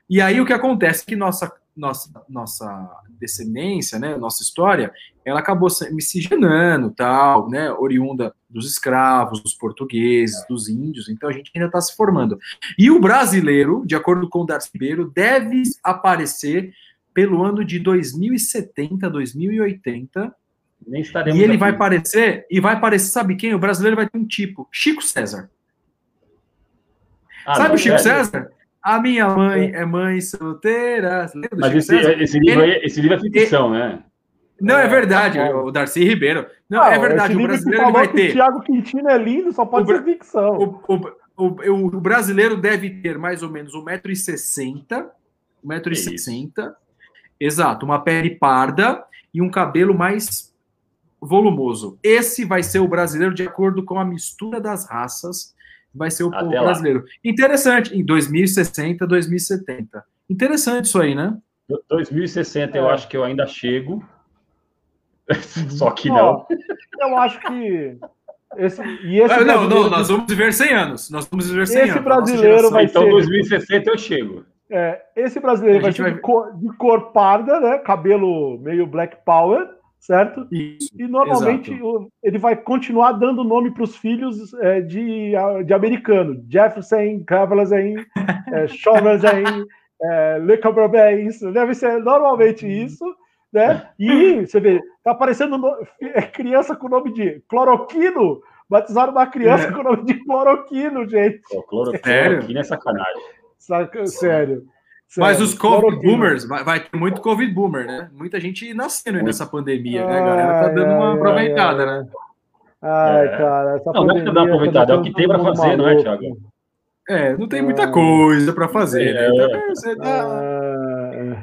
E aí o que acontece é que nossa nossa nossa descendência, né, nossa história, ela acabou miscigenando, tal, né, oriunda dos escravos, dos portugueses, dos índios. Então a gente ainda está se formando. E o brasileiro, de acordo com o Darcy Ribeiro, deve aparecer pelo ano de 2070, 2080. Nem estaremos e ele aqui. vai aparecer, e vai aparecer, sabe quem? O brasileiro vai ter um tipo, Chico César. Ah, sabe o Chico é, César? A minha mãe é, é mãe solteira. Mas esse, esse, livro ele, esse livro é ficção, ele, né? Não, é, é verdade, é, o Darcy Ribeiro. Não, é verdade, o brasileiro vai ter. O Thiago Quintino é lindo, só pode o, ser ficção. O, o, o, o brasileiro deve ter mais ou menos 1,60m, 1,60m, Exato, uma pele parda e um cabelo mais volumoso. Esse vai ser o brasileiro de acordo com a mistura das raças, vai ser o Até povo lá. brasileiro. Interessante, em 2060, 2070. Interessante isso aí, né? 2060 é. eu acho que eu ainda chego. Só que não. Eu acho que esse, e esse não, não, nós vamos viver 100 anos. Nós vamos viver 100 esse anos. brasileiro vai então, ser. Então, 2060 eu chego. É, esse brasileiro vai ser vai... de, cor, de cor parda, né? Cabelo meio black power, certo? Isso, e normalmente exato. ele vai continuar dando nome para os filhos é, de, de americano. Jefferson, Cavalazen, é, Chauvelin, é, Le Cabrobé, isso. Deve ser normalmente isso, né? E você vê, tá aparecendo no, é criança com o nome de cloroquino. Batizaram uma criança é. com o nome de cloroquino, gente. Pô, cloroquino é sacanagem. Saca, sério. Mas os Covid boomers, vai, vai, ter muito Covid boomer, né? Muita gente nascendo nessa pandemia, né? A galera tá dando uma aproveitada, né? Ai, é. cara, essa não, não é que dá uma aproveitada, é o que tem pra fazer, não é, Thiago? É, não tem muita coisa pra fazer, né? Então, é. você tá...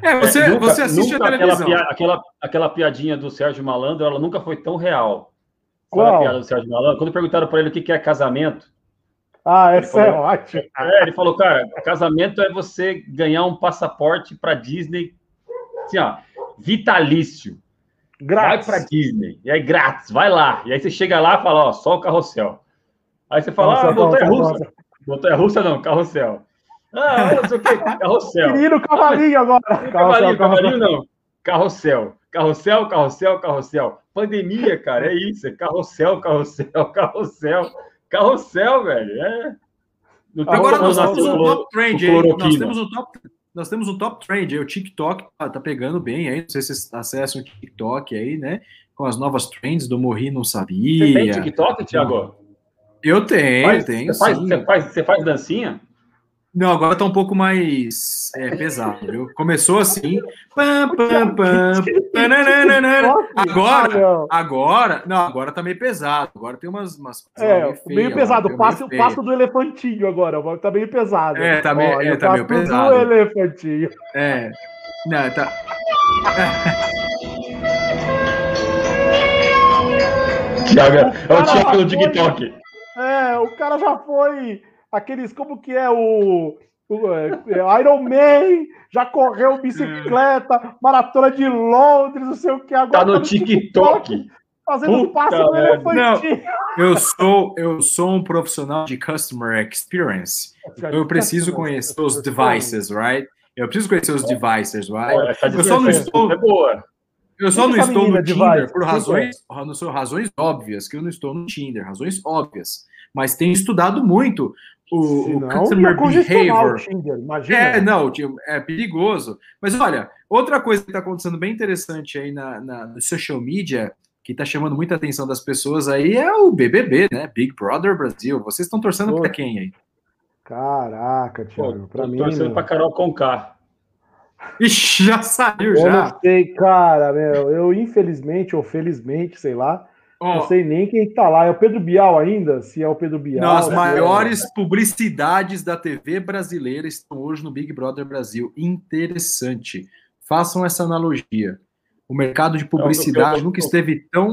É, você, é, nunca, você assiste a televisão. Aquela, aquela, aquela piadinha do Sérgio Malandro, ela nunca foi tão real. Qual? a piada do Sérgio Malandro? Quando perguntaram para ele o que é casamento, ah, essa é ótima. É, ele falou, cara, casamento é você ganhar um passaporte para Disney, assim, ó, vitalício. Grátis. Vai para Disney. E aí, grátis, vai lá. E aí você chega lá e fala, ó, só o carrossel. Aí você fala, Nossa, ah, montanha russa. Montanha russa não, carrossel. Ah, não sei o que, carrossel. Menino cavalinho agora. Cavalinho, cavalinho não. Carrossel. Carrossel, carrossel, carrossel. Pandemia, cara, é isso. É carrossel, carrossel, carrossel. Carrossel, velho. É. Agora nós temos um top trend aí. Nós temos um top, nós temos um top trend aí. O TikTok tá, tá pegando bem aí. Não sei se vocês acessam o TikTok aí, né? Com as novas trends do Morri Não Sabia. Você tem TikTok, Thiago? Eu tenho, faz, tenho. Você faz, você faz, você faz dancinha? Não, agora tá um pouco mais é, pesado, viu? Começou assim. Pam, pam, pam, agora, agora, não, agora tá meio pesado. Agora tem umas. umas é, meio, feia, meio pesado. O passo, meio passo do elefantinho agora, tá meio pesado. É, tá meio, Olha, é, tá meio pesado. Do elefantinho. É. Não, tá. Tiago, é o Tiago do TikTok. É, o cara já foi aqueles, como que é o, o é, Iron Man, já correu bicicleta, maratona de Londres, não sei o que agora. Tá no, tá no TikTok. TikTok fazendo Puta passo no elefantinho. eu sou, eu sou um profissional de customer experience. Então eu preciso conhecer os devices, right? Eu preciso conhecer os devices, right? Eu só não estou. É boa. Eu só não estou no Tinder por razões, razões óbvias, que eu não estou no Tinder, razões óbvias. Mas tenho estudado muito o, o customer behavior. Tinder, é, não, é perigoso. Mas olha, outra coisa que está acontecendo bem interessante aí na, na no social media, que está chamando muita atenção das pessoas aí, é o BBB, né? Big Brother Brasil. Vocês estão torcendo para quem aí? Caraca, Thiago, para mim. torcendo para Carol Conká. Ixi, já saiu, eu já. Eu não sei, cara, meu. Eu, infelizmente ou felizmente, sei lá, Oh, não sei nem quem está lá. É o Pedro Bial ainda? Se é o Pedro Bial. Não, as é maiores é... publicidades da TV brasileira estão hoje no Big Brother Brasil. Interessante. Façam essa analogia. O mercado de publicidade eu, eu, nunca esteve tão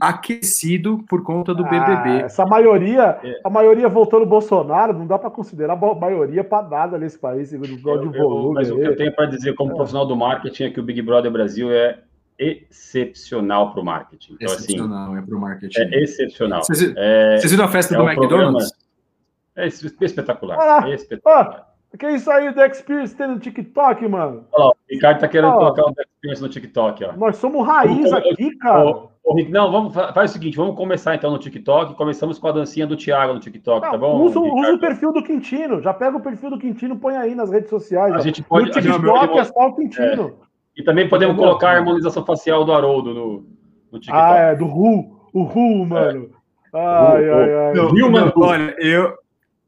aquecido por conta do BBB. Ah, essa maioria, é. a maioria voltou no Bolsonaro, não dá para considerar a maioria para nada nesse país, segundo o de volume. Mas o que eu tenho para dizer como é. profissional do marketing é que o Big Brother Brasil é excepcional para o marketing. Então, assim, excepcional, assim, é para o marketing. É excepcional. Vocês, é, viram a festa é do um McDonald's? É espetacular. Ah, espetacular. Ah, que é isso aí do Experience tem no TikTok, mano? Olha lá, o Ricardo tá querendo colocar o Experience no TikTok, ó. Nós somos raiz aqui, cara. não, vamos faz o seguinte, vamos começar então no TikTok. Começamos com a dancinha do Thiago no TikTok, não, tá bom? Usa, usa, o perfil do Quintino, já pega o perfil do Quintino, põe aí nas redes sociais. A ó. gente pode. No TikTok é só o Quintino. É. E também podemos colocar a harmonização facial do Haroldo no, no TikTok. Ah, é, do Ru. O Ru, mano. É. Ai, ai, ai. Não, não, olha, eu,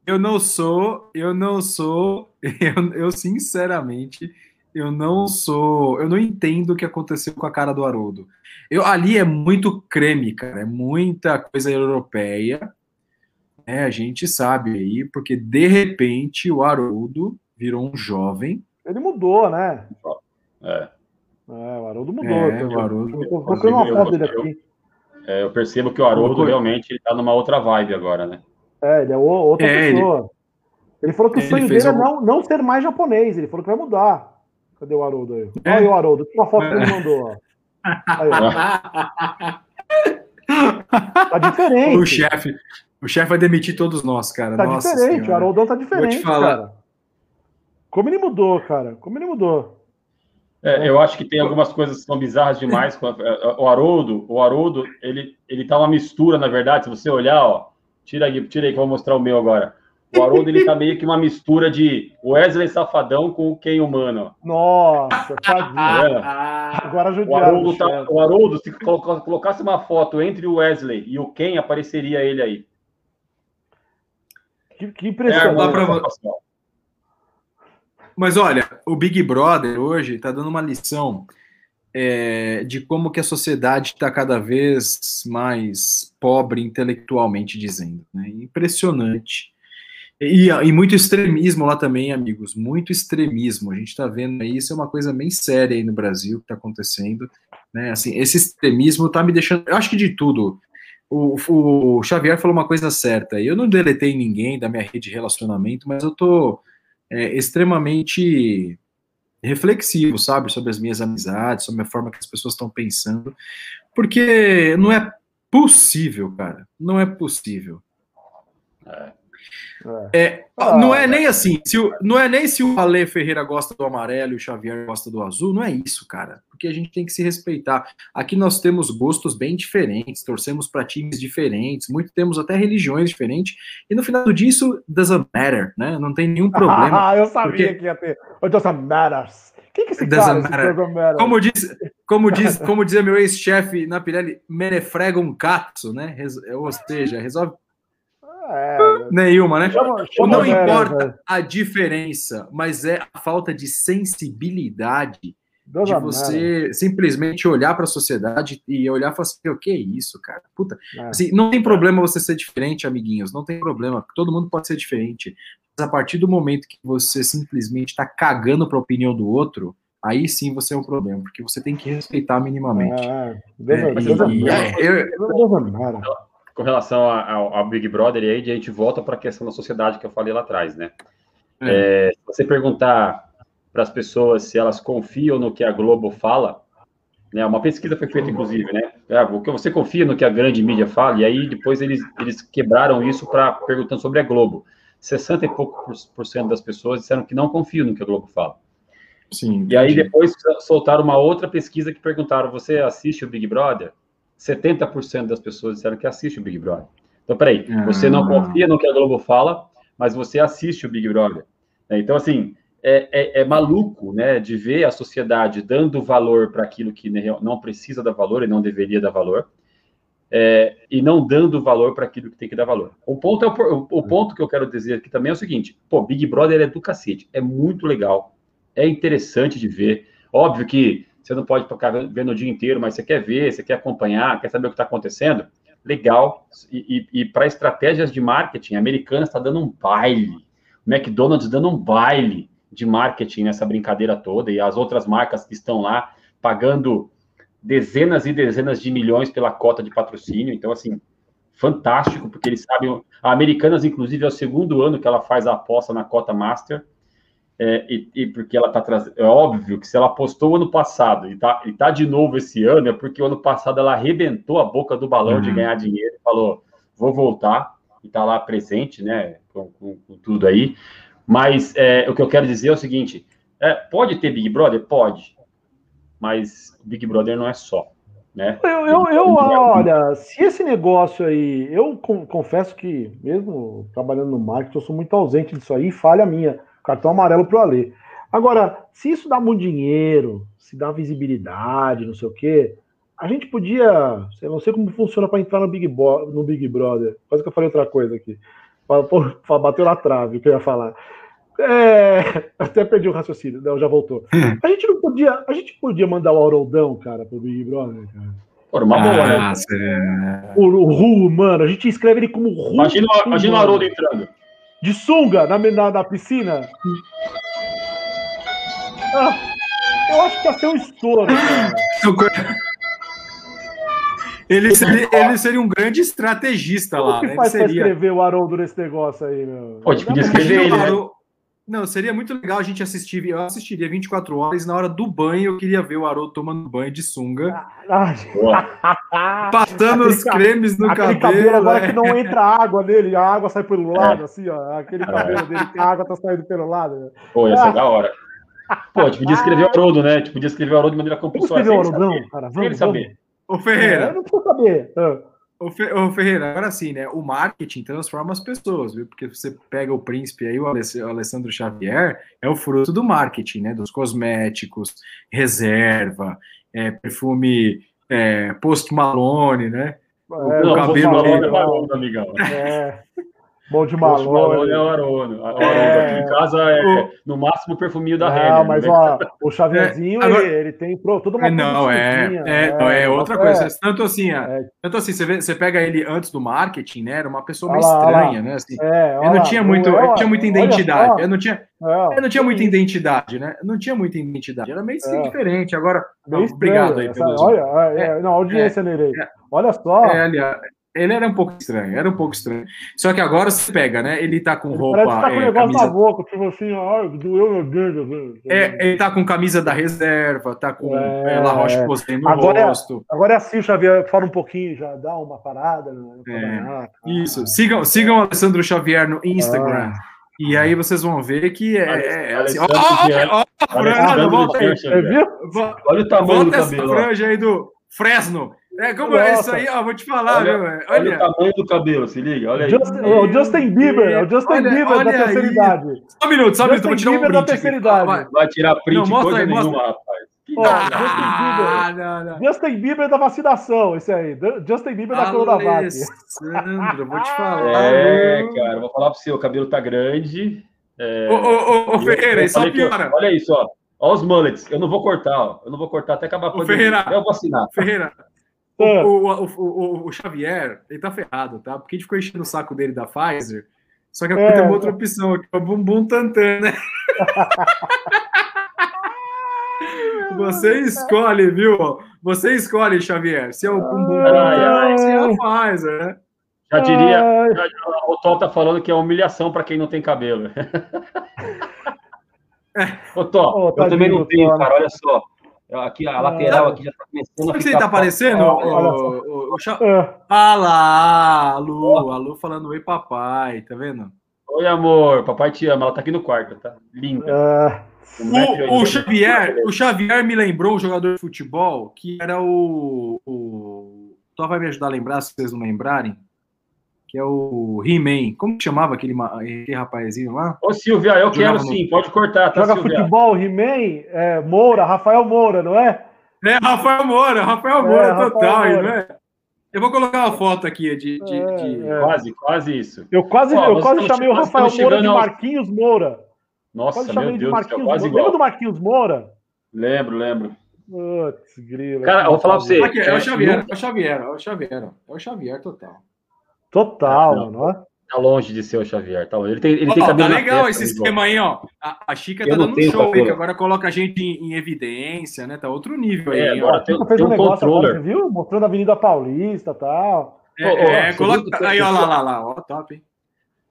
eu não sou, eu não sou, eu, eu sinceramente, eu não sou, eu não entendo o que aconteceu com a cara do Haroldo. Eu, ali é muito creme, cara, é muita coisa europeia, né, a gente sabe aí, porque de repente o Haroldo virou um jovem. Ele mudou, né? É. É, o Haroldo mudou. É, o Haroldo. Tô procurando uma foto dele aqui. É, eu percebo que o Haroldo realmente está numa outra vibe agora, né? É, ele é outra é, pessoa. Ele... ele... falou que o sonho dele é não, não ser mais japonês. Ele falou que vai mudar. Cadê o Haroldo aí? É. Olha aí o Haroldo. Uma foto que ele é. mandou. Ó. Aí, ó. tá diferente. O chefe. O chefe vai demitir todos nós, cara. Tá Nossa diferente, senhora. o Haroldão tá diferente, Vou te falar. Cara. Como ele mudou, cara. Como ele mudou. É, eu acho que tem algumas coisas que são bizarras demais. O Haroldo, o Haroldo, ele, ele tá uma mistura, na verdade, se você olhar, ó. Tira aí, tira aí que eu vou mostrar o meu agora. O Haroldo, ele tá meio que uma mistura de Wesley Safadão com o Ken Humano. Nossa, tadinho. É. Agora o Haroldo, tá, o Haroldo, se colocasse uma foto entre o Wesley e o Ken, apareceria ele aí. Que, que impressionante. É. Mas olha, o Big Brother hoje está dando uma lição é, de como que a sociedade está cada vez mais pobre intelectualmente dizendo. Né? Impressionante. E, e, muito extremismo lá também, amigos, muito extremismo. A gente está vendo aí, isso é uma coisa bem séria aí no Brasil que está acontecendo. Né? Assim, esse extremismo está me deixando. Eu acho que de tudo. O, o, Xavier falou uma coisa certa. Eu não deletei ninguém da minha rede de relacionamento, mas eu tô é, extremamente reflexivo, sabe, sobre as minhas amizades, sobre a forma que as pessoas estão pensando, porque não é possível, cara, não é possível. É. É. é, ah, não é nem assim, se o, não é nem se o Ale Ferreira gosta do amarelo e o Xavier gosta do azul, não é isso, cara. Porque a gente tem que se respeitar. Aqui nós temos gostos bem diferentes, torcemos para times diferentes, muito temos até religiões diferentes, e no final disso, doesn't matter, né? Não tem nenhum problema. Ah, eu sabia porque... que ia ter. It doesn't matter. Que é esse cara, esse como diz, como diz, como dizia meu ex-chefe na Pirelli, menefrega um catso, né? Ou seja, resolve é, Nenhuma, né? Chama, chama não importa né? a diferença, mas é a falta de sensibilidade Deus de você simplesmente olhar para a sociedade e olhar e falar assim, o que é isso, cara? Puta, é. assim, não tem problema você ser diferente, amiguinhos, não tem problema, todo mundo pode ser diferente. Mas a partir do momento que você simplesmente está cagando para a opinião do outro, aí sim você é um problema, porque você tem que respeitar minimamente. Ah, Deus é, Deus e, é, eu, com relação ao, ao, Big Brother, e aí a gente volta para a questão da sociedade que eu falei lá atrás, né? É. É, se você perguntar para as pessoas se elas confiam no que a Globo fala, né? Uma pesquisa foi feita, inclusive, né? É, o que você confia no que a grande mídia fala, e aí depois eles, eles quebraram isso para perguntando sobre a Globo. 60 e poucos por cento das pessoas disseram que não confiam no que a Globo fala. Sim. E aí depois soltaram uma outra pesquisa que perguntaram: você assiste o Big Brother? 70% das pessoas disseram que assiste o Big Brother. Então, peraí, você não ah. confia no que a Globo fala, mas você assiste o Big Brother. Né? Então, assim, é, é, é, maluco, né, de ver a sociedade dando valor para aquilo que não precisa dar valor e não deveria dar valor, é, e não dando valor para aquilo que tem que dar valor. O ponto, é o, o, ponto que eu quero dizer aqui também é o seguinte: pô, Big Brother é do cacete, é muito legal, é interessante de ver. Óbvio que você não pode ficar vendo o dia inteiro, mas você quer ver, você quer acompanhar, quer saber o que está acontecendo, legal. E, e, e para estratégias de marketing, a Americana está dando um baile, o McDonald's dando um baile de marketing nessa brincadeira toda, e as outras marcas que estão lá pagando dezenas e dezenas de milhões pela cota de patrocínio. Então, assim, fantástico, porque eles sabem. A Americanas, inclusive, é o segundo ano que ela faz a aposta na cota Master é, e, e, porque ela está trazendo. É óbvio que se ela postou ano passado e está e tá de novo esse ano, é porque o ano passado ela arrebentou a boca do balão uhum. de ganhar dinheiro e falou: vou voltar, e está lá presente, né, com, com, com tudo aí. Mas é, o que eu quero dizer é o seguinte: é, pode ter Big Brother? Pode, mas Big Brother não é só. Né? Eu, eu, eu olha, se esse negócio aí, eu confesso que, mesmo trabalhando no marketing, eu sou muito ausente disso aí, falha minha Cartão amarelo pro Alê. Agora, se isso dá muito dinheiro, se dá visibilidade, não sei o quê, a gente podia. Eu não sei como funciona para entrar no Big, Bo, no Big Brother. Quase que eu falei outra coisa aqui. Bateu na trave o que eu ia falar. É, até perdi o raciocínio, não, já voltou. A gente não podia. A gente podia mandar o Auroldão, cara, pro Big Brother, cara. Uma boa, né? Ah, o, o Ru, mano, a gente escreve ele como Ru. Imagina, imagina o Haroldo entrando de sunga na, na, na piscina. Ah, eu acho que ia ser um estouro. Ele seria, ele seria, um grande estrategista Como lá. que né? faz seria... pra escrever o Haroldo nesse negócio aí, meu? Pode pedir escrever ele, né? Não, seria muito legal a gente assistir. Eu assistiria 24 horas na hora do banho eu queria ver o Haroldo tomando banho de sunga. Ah, passando os cremes no aquele cabelo. cabelo agora é. que não entra água nele, a água sai pelo lado, é. assim, ó. Aquele cabelo é. dele que a água tá saindo pelo lado. Pô, ia ser da hora. Pô, a gente podia escrever o Haroldo, né? A gente podia escrever o Haroldo de maneira compulsória. Escrever o Haroldo, cara. Vamos, ele saber. Ô, Ferreira. É, eu não preciso saber. Ah. Ô, Ferreira, agora sim, né? O marketing transforma as pessoas, viu? Porque você pega o príncipe aí, o Alessandro Xavier, é o fruto do marketing, né? Dos cosméticos, reserva, é, perfume é, Post Malone, né? É, o, cabelo. Malone é barulho, amigão. É. Bom de Malone. é o Arono. É... Aqui em casa é, o... no máximo o perfuminho da Renner. Não, mas né? ó, o Xavierzinho, é, agora... ele, ele, tem toda uma Não, é, é, é, é outra coisa. Tanto assim, é. tanto assim, você, vê, você pega ele antes do marketing, né? Era uma pessoa meio estranha, né? Assim, ele não tinha muito, ele tinha muita identidade. Eu não tinha, eu não tinha muita identidade, né? Não tinha muita identidade. Era meio diferente. Agora, não, obrigado aí pelo. Olha, não, audiência, Nerei. Olha só. É, aliás. Ele era um pouco estranho, era um pouco estranho. Só que agora você pega, né? Ele tá com roupa. Parece que tá com é, negócio camisa... na boca, tipo assim, ó, doeu meu dedo. É, ele tá com camisa da reserva, tá com é, é La Roche Posay no agora rosto. É, agora é assim, Xavier, fala um pouquinho, já dá uma parada. Né? É, isso, sigam, sigam o Alessandro Xavier no Instagram. Ah. E aí vocês vão ver que é, é assim. Olha o tamanho volta do cabelo. Essa franja aí do Fresno. É, como Nossa. é isso aí, ó, vou te falar, olha, viu, olha, olha. o tamanho do cabelo, se liga, olha aí. Just, o Justin Bieber, é o Justin olha, Bieber da terceira aí. idade. Só um minuto, só um minuto, vou tirar um print. da terceira idade. Vai, vai tirar print não, mostra coisa aí, nenhuma, mostra. rapaz. Oh, Justin, Bieber. Ah, não, não. Justin Bieber da vacinação, esse aí. Justin Bieber da Coronavac. Alessandro, vou te falar. É, cara, vou falar para você, o cabelo tá grande. É... Ô, ô, ô, Ferreira, isso só piora. Olha isso, ó. Olha os mullets. Eu não vou cortar, ó. Eu não vou cortar até acabar a pandemia. Ferreira, eu vou vacinar. Ferreira, o, o, o, o, Xavier, ele tá ferrado, tá? Porque a gente ficou enchendo o saco dele da Pfizer. Só que é. tem uma outra opção, que é o bumbum tantan, né? Você escolhe, viu? Você escolhe, Xavier, se é o bumbum tantan ou se é a Pfizer, né? Já diria, já, o Tó tá falando que é humilhação para quem não tem cabelo. Ô, Tó, oh, eu também não tenho, cara, olha só. Aqui, a lateral aqui já está começando Sabe a que ele está aparecendo? O, o, o, o, Ah lá, a Lu, a Lu falando oi papai, tá vendo? Oi amor, papai te ama, ela tá aqui no quarto, tá? Linda. o, o, Xavier, o Xavier me lembrou um jogador de futebol que era o. o... Só vai me ajudar a lembrar, se vocês não lembrarem que é o He-Man. Como que chamava aquele, aquele rapazinho lá? Ô, Silvia, eu quero no... sim, pode cortar, tá, Joga Silvia? futebol, He-Man, é, Moura, Rafael Moura, não é? É, Rafael Moura, Rafael Moura é, total, Rafael Moura. não é? Eu vou colocar uma foto aqui de. de, é, de... É. Quase, quase isso. Eu quase, Ó, eu quase chamei o Rafael Moura de Marquinhos ao... Moura. Nossa, quase meu Deus, de Marquinhos Moura. Lembra do Marquinhos Moura? Lembro, lembro. Putz, grilo. Cara, eu vou falar pra você. Aqui, é, o Xavier, é o Xavier, é o Xavier, é o Xavier total. Total, é, mano. Tá longe de ser o Xavier, tá longe. Ele tem, ele oh, tem cabelo Tá legal esse esquema aí, ó. A, a Chica tá dando um show aí, que agora coloca a gente em, em, evidência, né? Tá outro nível aí. É, agora tem, tem, um, um controller. Agora, viu? Mostrando a Avenida Paulista e tal. É, oh, é coloca... Aí, ó lá, lá, lá. Ó, top, hein?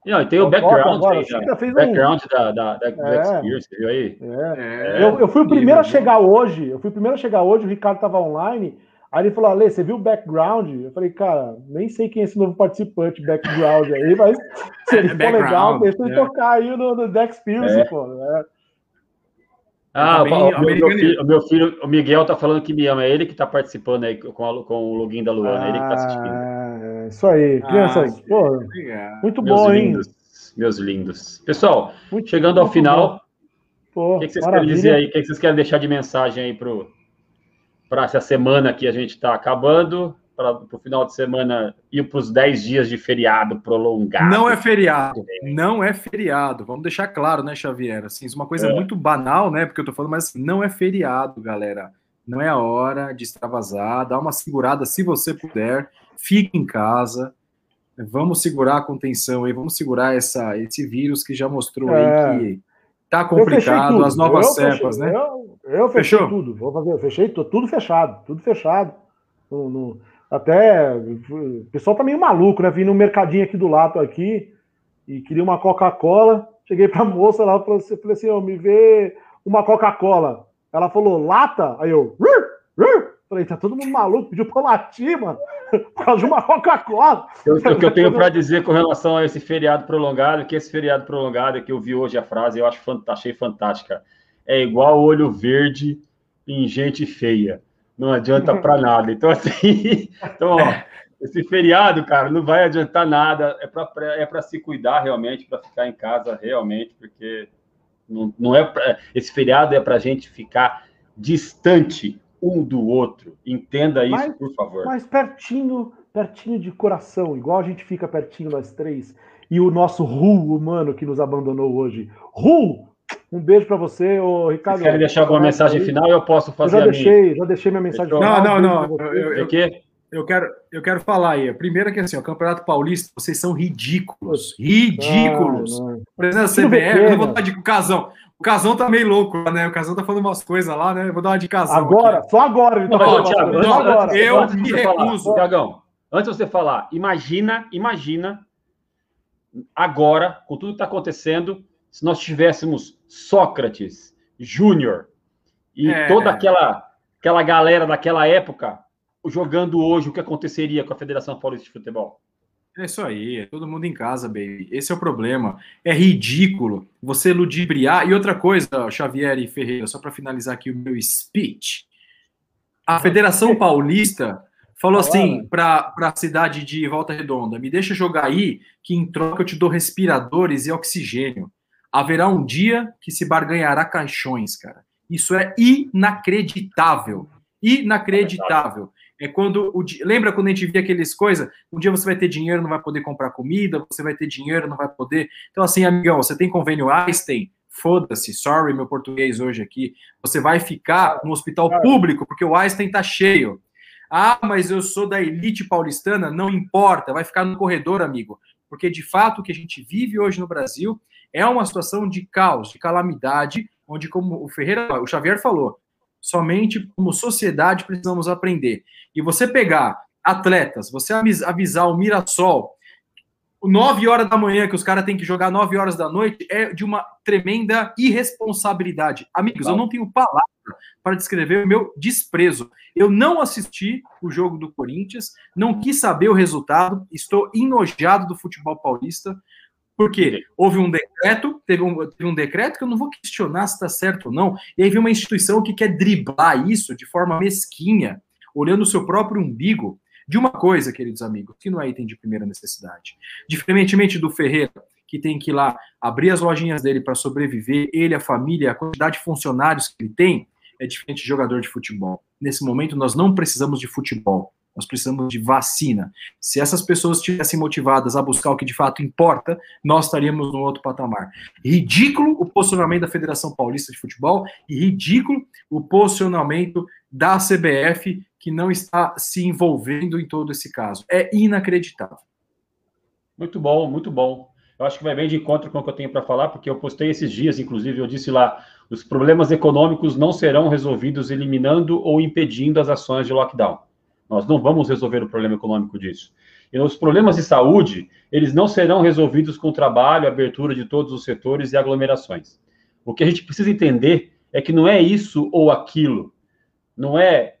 Não, tem o background, agora, aí, fez background um... da, da, da, é, Experience, viu aí? É. É. Eu, eu fui o primeiro a chegar hoje, eu fui o primeiro a chegar hoje, o Ricardo tava online, Aí ele falou, Ale, você viu o background? Eu falei, cara, nem sei quem é esse novo participante background aí, mas se ele for legal, deixa ele é. tocar aí no, no Dex Pills, é. pô. Né? Ah, o, meu, meu, filho, o meu filho, o Miguel tá falando que me ama, é ele que tá participando aí com, a, com o login da Luana, ah, é ele que tá assistindo. Ah, isso aí, crianças, ah, pô, muito meus bom, lindos, hein? Meus lindos. Pessoal, muito, chegando ao final, o que, que, vocês maravilha. querem dizer aí? O que, que vocês querem deixar de mensagem aí pro, para essa semana que a gente está acabando, para o final de semana ir para os 10 dias de feriado prolongado. Não é feriado, não é feriado. Vamos deixar claro, né, Xavier? Assim, isso é uma coisa é. muito banal, né? Porque eu estou falando, mas não é feriado, galera. Não é a hora de extravasar, dá uma segurada se você puder, fique em casa. Vamos segurar a contenção aí, vamos segurar essa, esse vírus que já mostrou é. aí que tá complicado, as novas eu cepas, fechei, né? Eu, eu fechei Fechou? tudo. Vou fazer, eu fechei tudo fechado, tudo fechado. No, no, até o pessoal tá meio maluco, né? Vim no mercadinho aqui do lado aqui e queria uma Coca-Cola. Cheguei pra moça lá, falei assim, ó, me vê uma Coca-Cola. Ela falou, lata? Aí eu, rur, rur. Falei, tá todo mundo maluco, pediu pra latir, mano, por causa de uma Coca-Cola. O que eu tenho para dizer com relação a esse feriado prolongado, que esse feriado prolongado, que eu vi hoje a frase, eu acho, achei fantástica. É igual olho verde em gente feia. Não adianta para nada. Então, assim, então, ó, esse feriado, cara, não vai adiantar nada. É para é se cuidar realmente, para ficar em casa realmente, porque não, não é pra, esse feriado é para a gente ficar distante um do outro. Entenda isso, mas, por favor. Mas pertinho, pertinho de coração, igual a gente fica pertinho nós três. E o nosso Ru humano que nos abandonou hoje. Ru! Um beijo para você, ô Ricardo. Quer deixar alguma mensagem aí? final eu posso fazer eu já deixei, Já deixei minha mensagem Fechou? final. Não, não, não. Eu, eu, eu, eu, quero, eu quero falar aí. Primeiro que assim, o Campeonato Paulista, vocês são ridículos. Ridículos. Ah, Por exemplo, a CBF, eu não vou dar de casão. O Casão tá meio louco, né? O Casão tá falando umas coisas lá, né? Eu vou dar uma de Casão. Agora, aqui. só agora. Ele tá não, Thiago, não, agora. Eu me recuso. Tiagão, antes de você falar, imagina, imagina agora, com tudo que tá acontecendo, se nós tivéssemos Sócrates, Júnior e é... toda aquela, aquela galera daquela época jogando hoje, o que aconteceria com a Federação Paulista de Futebol? É isso aí, é todo mundo em casa, baby. Esse é o problema. É ridículo você ludibriar. E outra coisa, Xavier e Ferreira, só para finalizar aqui o meu speech. A Federação Paulista falou assim para a cidade de Volta Redonda: me deixa jogar aí, que em troca eu te dou respiradores e oxigênio. Haverá um dia que se barganhará caixões, cara. Isso é inacreditável. Inacreditável. É quando o lembra quando a gente via aqueles coisas, um dia você vai ter dinheiro, não vai poder comprar comida, você vai ter dinheiro, não vai poder. Então assim, amigão, você tem convênio Einstein, foda-se, sorry meu português hoje aqui. Você vai ficar no hospital público porque o Einstein tá cheio. Ah, mas eu sou da elite paulistana, não importa, vai ficar no corredor, amigo. Porque de fato o que a gente vive hoje no Brasil é uma situação de caos, de calamidade, onde como o Ferreira, o Xavier falou, somente como sociedade precisamos aprender. E você pegar atletas, você avisar o Mirassol, 9 horas da manhã, que os caras têm que jogar 9 horas da noite, é de uma tremenda irresponsabilidade. Amigos, eu não tenho palavra para descrever o meu desprezo. Eu não assisti o jogo do Corinthians, não quis saber o resultado, estou enojado do futebol paulista, porque houve um decreto, teve um, teve um decreto que eu não vou questionar se está certo ou não, e aí vem uma instituição que quer driblar isso de forma mesquinha, olhando o seu próprio umbigo, de uma coisa, queridos amigos, que não é item de primeira necessidade. Diferentemente do Ferreira, que tem que ir lá abrir as lojinhas dele para sobreviver, ele, a família, a quantidade de funcionários que ele tem, é diferente de jogador de futebol. Nesse momento, nós não precisamos de futebol. Nós precisamos de vacina. Se essas pessoas estivessem motivadas a buscar o que de fato importa, nós estaríamos no outro patamar. Ridículo o posicionamento da Federação Paulista de Futebol e ridículo o posicionamento da CBF que não está se envolvendo em todo esse caso. É inacreditável. Muito bom, muito bom. Eu acho que vai bem de encontro com o que eu tenho para falar, porque eu postei esses dias, inclusive, eu disse lá: os problemas econômicos não serão resolvidos eliminando ou impedindo as ações de lockdown. Nós não vamos resolver o problema econômico disso. E os problemas de saúde, eles não serão resolvidos com trabalho, abertura de todos os setores e aglomerações. O que a gente precisa entender é que não é isso ou aquilo. Não é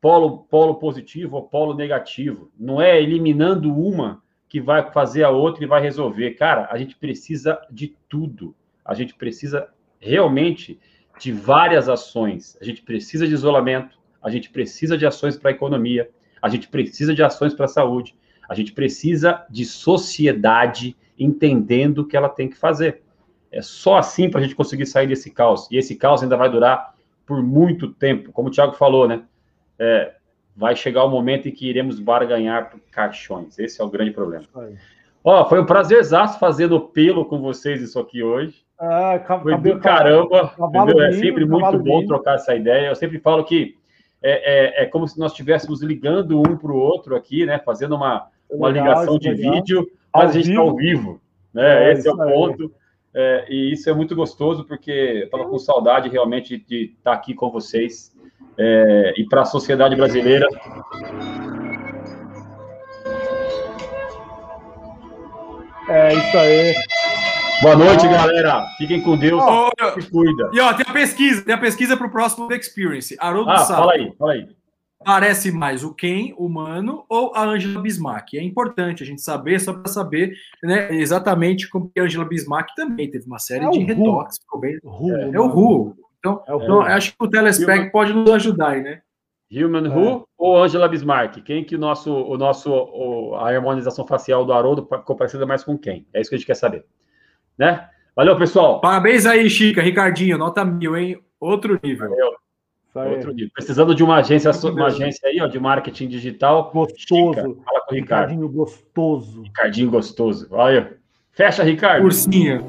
polo, polo positivo ou polo negativo. Não é eliminando uma que vai fazer a outra e vai resolver. Cara, a gente precisa de tudo. A gente precisa realmente de várias ações. A gente precisa de isolamento, a gente precisa de ações para a economia, a gente precisa de ações para a saúde, a gente precisa de sociedade entendendo o que ela tem que fazer. É só assim para a gente conseguir sair desse caos. E esse caos ainda vai durar por muito tempo. Como o Thiago falou, né? É, vai chegar o momento em que iremos barganhar por caixões. Esse é o grande problema. Ó, foi um prazerzaço fazer no pelo com vocês isso aqui hoje. Ah, foi do caramba. é sempre muito bom trocar essa ideia. Eu sempre falo que é, é, é como se nós estivéssemos ligando um para o outro aqui, né? Fazendo uma, uma ligação de vídeo, mas a gente está ao vivo. Né? É, Esse é o ponto. É, e isso é muito gostoso, porque eu estava com saudade realmente de estar tá aqui com vocês. É, e para a sociedade brasileira. É isso aí. Boa noite, galera. Fiquem com Deus. Oh, se cuida. E ó, tem a pesquisa, tem a pesquisa para o próximo Experience. Haroldo ah, Sá. Fala aí, fala aí. Parece mais o Ken humano ou a Angela Bismarck? É importante a gente saber, só para saber né, exatamente como que a Angela Bismarck também teve uma série é de retoques. Bem... É, é, o Ru. Então, é então acho que o Telespec Human... pode nos ajudar aí, né? Human é. Who ou Angela Bismarck? Quem que o nosso, o nosso, o, a harmonização facial do Haroldo ficou parecida mais com quem? É isso que a gente quer saber. Né? Valeu, pessoal. Parabéns aí, Chica, Ricardinho, nota mil, hein? Outro nível. Valeu. Outro nível. Precisando de uma agência, uma agência aí, ó, de marketing digital. Gostoso. Chica, fala com o Ricardo. Ricardinho gostoso. Ricardinho gostoso. Olha. Fecha, Ricardo. Ursinha.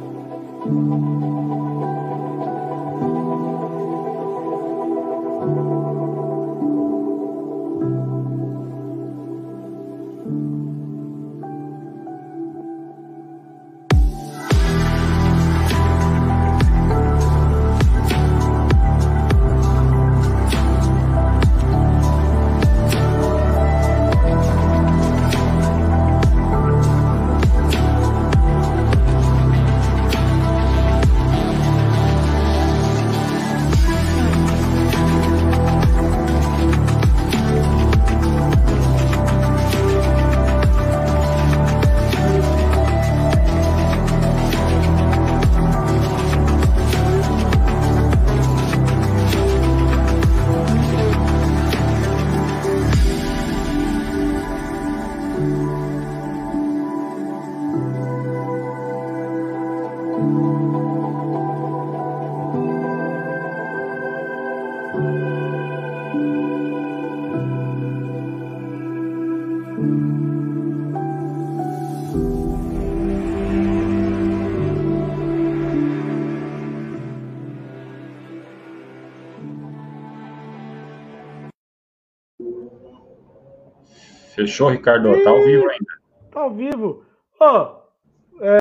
Fechou, Ricardo? Tá ao vivo ainda. Tá ao vivo. Ó, oh,